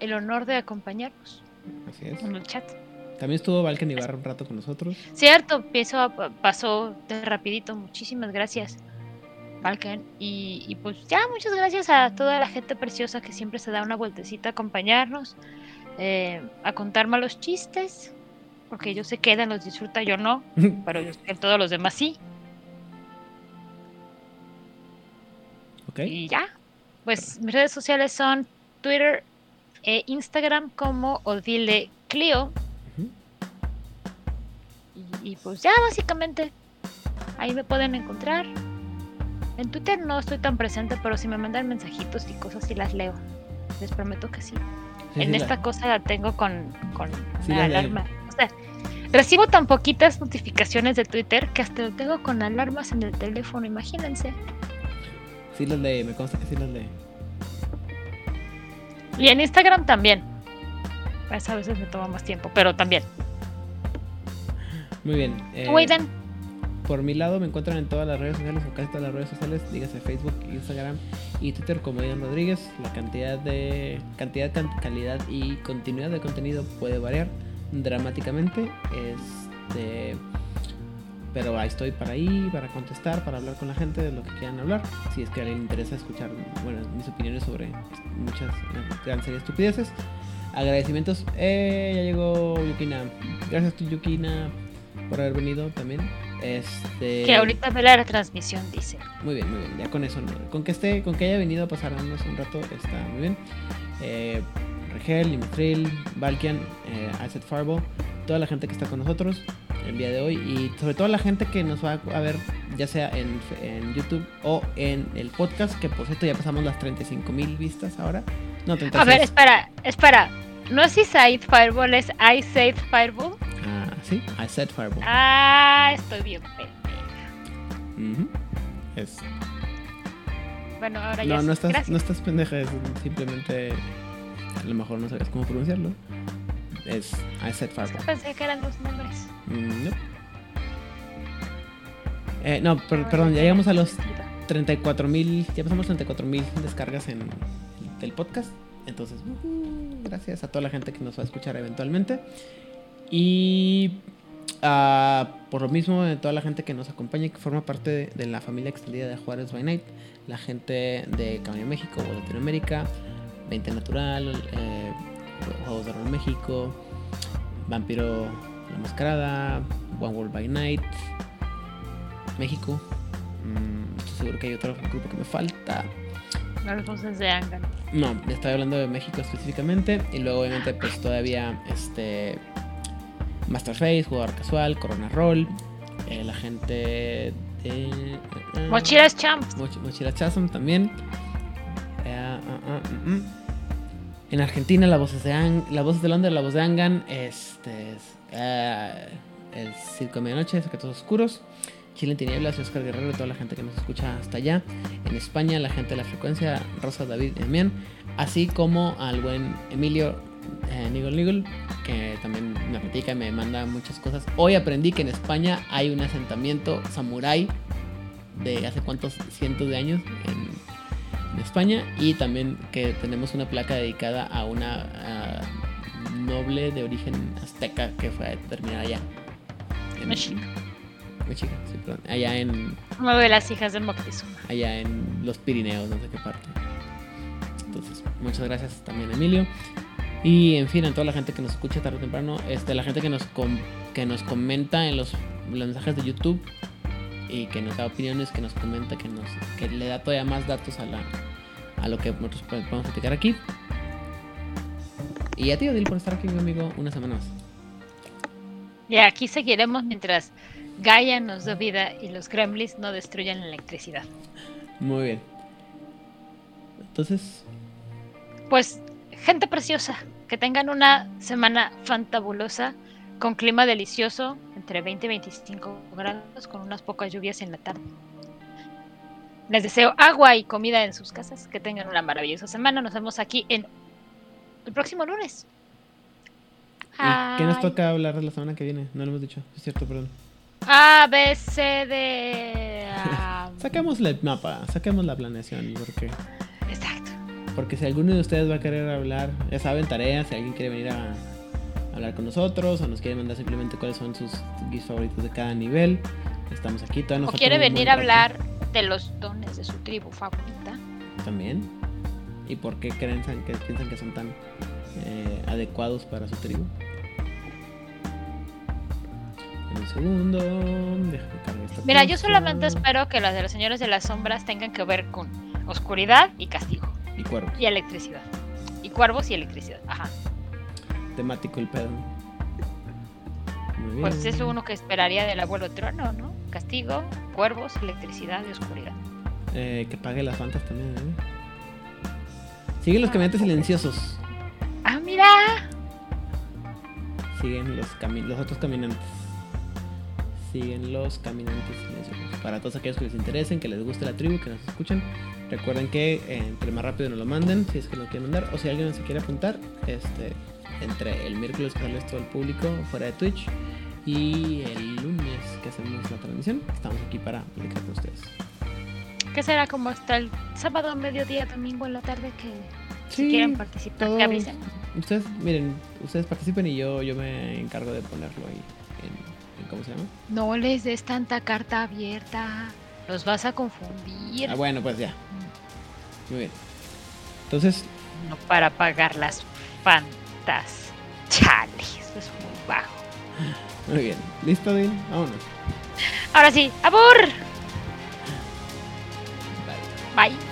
el honor de acompañarnos Así es. en el chat. También estuvo Valken Ibarra un rato con nosotros. Cierto, pienso pasó de rapidito. Muchísimas gracias, Y, y pues ya, muchas gracias a toda la gente preciosa que siempre se da una vueltecita a acompañarnos, eh, a contar malos chistes, porque ellos se quedan, los disfruta, yo no, *laughs* pero yo sé que todos los demás sí. Y ya, pues mis redes sociales son Twitter e Instagram como Odile Clio. Y pues ya básicamente ahí me pueden encontrar. En Twitter no estoy tan presente, pero si me mandan mensajitos y cosas sí las leo. Les prometo que sí. Sí, en sí, esta la- cosa la tengo con, con Sí, la la leo. alarma. O sea, recibo tan poquitas notificaciones de Twitter que hasta lo tengo con alarmas en el teléfono, imagínense. sí las lee, me consta que sí las lee. Y en Instagram también. Pues a veces me toma más tiempo, pero también. Muy bien. eh, Cuiden. Por mi lado me encuentran en todas las redes sociales o casi todas las redes sociales, dígase Facebook, Instagram y Twitter como Ian Rodríguez. La cantidad de cantidad, can- calidad y continuidad de contenido puede variar dramáticamente. Este Pero ahí estoy para ahí, para contestar, para hablar con la gente de lo que quieran hablar. Si es que a alguien le interesa escuchar bueno, mis opiniones sobre muchas grandes series estupideces. Agradecimientos. Eh, ya llegó Yukina. Gracias tu Yukina por haber venido también. Este... Que ahorita ve la retransmisión, dice. Muy bien, muy bien. Ya con eso, con que esté, con que haya venido a pasarnos un rato, está muy bien. Eh, Regel, Limitril, Valkian, eh, Asset Farbo, toda la gente que está con nosotros el día de hoy y sobre todo la gente que nos va a ver ya sea en, en YouTube o en el podcast, que por cierto ya pasamos las 35 mil vistas ahora. No, 36. A ver, espera, espera. No es Side Fireball, es I Said Fireball. Sí, I said Fireball. Ah, estoy bien Ujú. Es- Bueno, ahora ya No, no estás, Gracias. no estás pendeja, es simplemente a lo mejor no sabías cómo pronunciarlo. Es I said Fireball. Pensé que eran los nombres. Mm, no. Eh, no, per- perdón, ya llegamos a los 34 mil, ya pasamos 34 mil descargas en el podcast. Entonces, ujú, gracias a toda la gente que nos va a escuchar eventualmente. Y ah, por lo mismo, de toda la gente que nos acompaña y que forma parte de, de la familia extendida de Juárez by Night, la gente de Camino México o Latinoamérica, 20 Natural, eh, Juegos de Rol México, Vampiro La Mascarada, One World by Night, México. Mm, estoy seguro que hay otro grupo que me falta. No, estoy hablando de México específicamente. Y luego, obviamente, pues todavía este. Masterface, jugador casual, Corona Roll. eh, la gente de. eh, eh, Mochilas Champs. Moch- Mochila Chasm también. Eh, ah, ah, mm, mm. En Argentina, la voz de Ang la voz de Londres, la voz de Angan. Este es. el Circo de Medianoche, Secretos Oscuros. Chile en Tinieblas, Oscar Guerrero y toda la gente que nos escucha hasta allá. En España, la gente de la frecuencia, Rosa David Damián. Así como al buen Emilio eh, Nigel Nigel, que también me platica y me manda muchas cosas. Hoy aprendí que en España hay un asentamiento samurái de hace cuántos cientos de años en, en España y también que tenemos una placa dedicada a una noble de origen azteca que fue a determinada allá. En, Mexica. Mexica, sí, perdón. Allá en, Una de las hijas de Moctezuma. allá en los Pirineos, no sé qué parte. Entonces, muchas gracias también Emilio. Y en fin, a toda la gente que nos escucha tarde o temprano, este, la gente que nos, com- que nos comenta en los, los mensajes de YouTube y que nos da opiniones, que nos comenta, que nos que le da todavía más datos a, la, a lo que nosotros po- podemos platicar aquí. Y a ti, Odil, por estar aquí conmigo una semana más. Y aquí seguiremos mientras Gaia nos dé vida y los gremlins no destruyan la electricidad. Muy bien. Entonces, Pues, gente preciosa, que tengan una semana fantabulosa, con clima delicioso, entre 20 y 25 grados, con unas pocas lluvias en la tarde. Les deseo agua y comida en sus casas, que tengan una maravillosa semana. Nos vemos aquí en el próximo lunes. ¿y ¿qué nos toca hablar de la semana que viene? No lo hemos dicho, es cierto, perdón. A, B, C, D. ah, *laughs* Saquemos el mapa, saquemos la planeación, porque. Porque si alguno de ustedes va a querer hablar, ya saben, tareas, si alguien quiere venir a hablar con nosotros o nos quiere mandar simplemente cuáles son sus GIFs favoritos de cada nivel, estamos aquí. Todavía nos O quiere venir a hablar de los dones de su tribu favorita. También. ¿Y por qué creen que piensan que son tan eh, adecuados para su tribu? En un segundo. esta Mira, yo solamente espero que las de los señores de las sombras tengan que ver con oscuridad y castigo. Y cuervos. Y electricidad. Y cuervos y electricidad. Ajá. Temático el pedo. Muy Pues bien. es uno que esperaría del abuelo trono, ¿no? Castigo, cuervos, electricidad y oscuridad. Eh, que pague las fantas también, ¿eh? Siguen los caminantes silenciosos. ¡Ah, mira! Siguen los, cami- los otros caminantes. Siguen los caminantes silenciosos. Para todos aquellos que les interesen, que les guste la tribu, que nos escuchen, recuerden que eh, entre más rápido nos lo manden, si es que lo quieren mandar, o si alguien se quiere apuntar, este, entre el miércoles que sale esto al público fuera de Twitch y el lunes que hacemos la transmisión, estamos aquí para platicar con ustedes. ¿Qué será como hasta el sábado, mediodía, domingo en la tarde que si quieren participar, todo- que avisen? Ustedes, miren, ustedes participen y yo, yo me encargo de ponerlo ahí ¿cómo se llama? No les des tanta carta abierta. Los vas a confundir. Ah, bueno, pues ya. Muy bien. Entonces, No para pagar las fantas. Chale, eso es muy bajo. muy bien. ¿Listo, Dean? Vámonos. Ahora sí, ¡abur! Bye. Bye.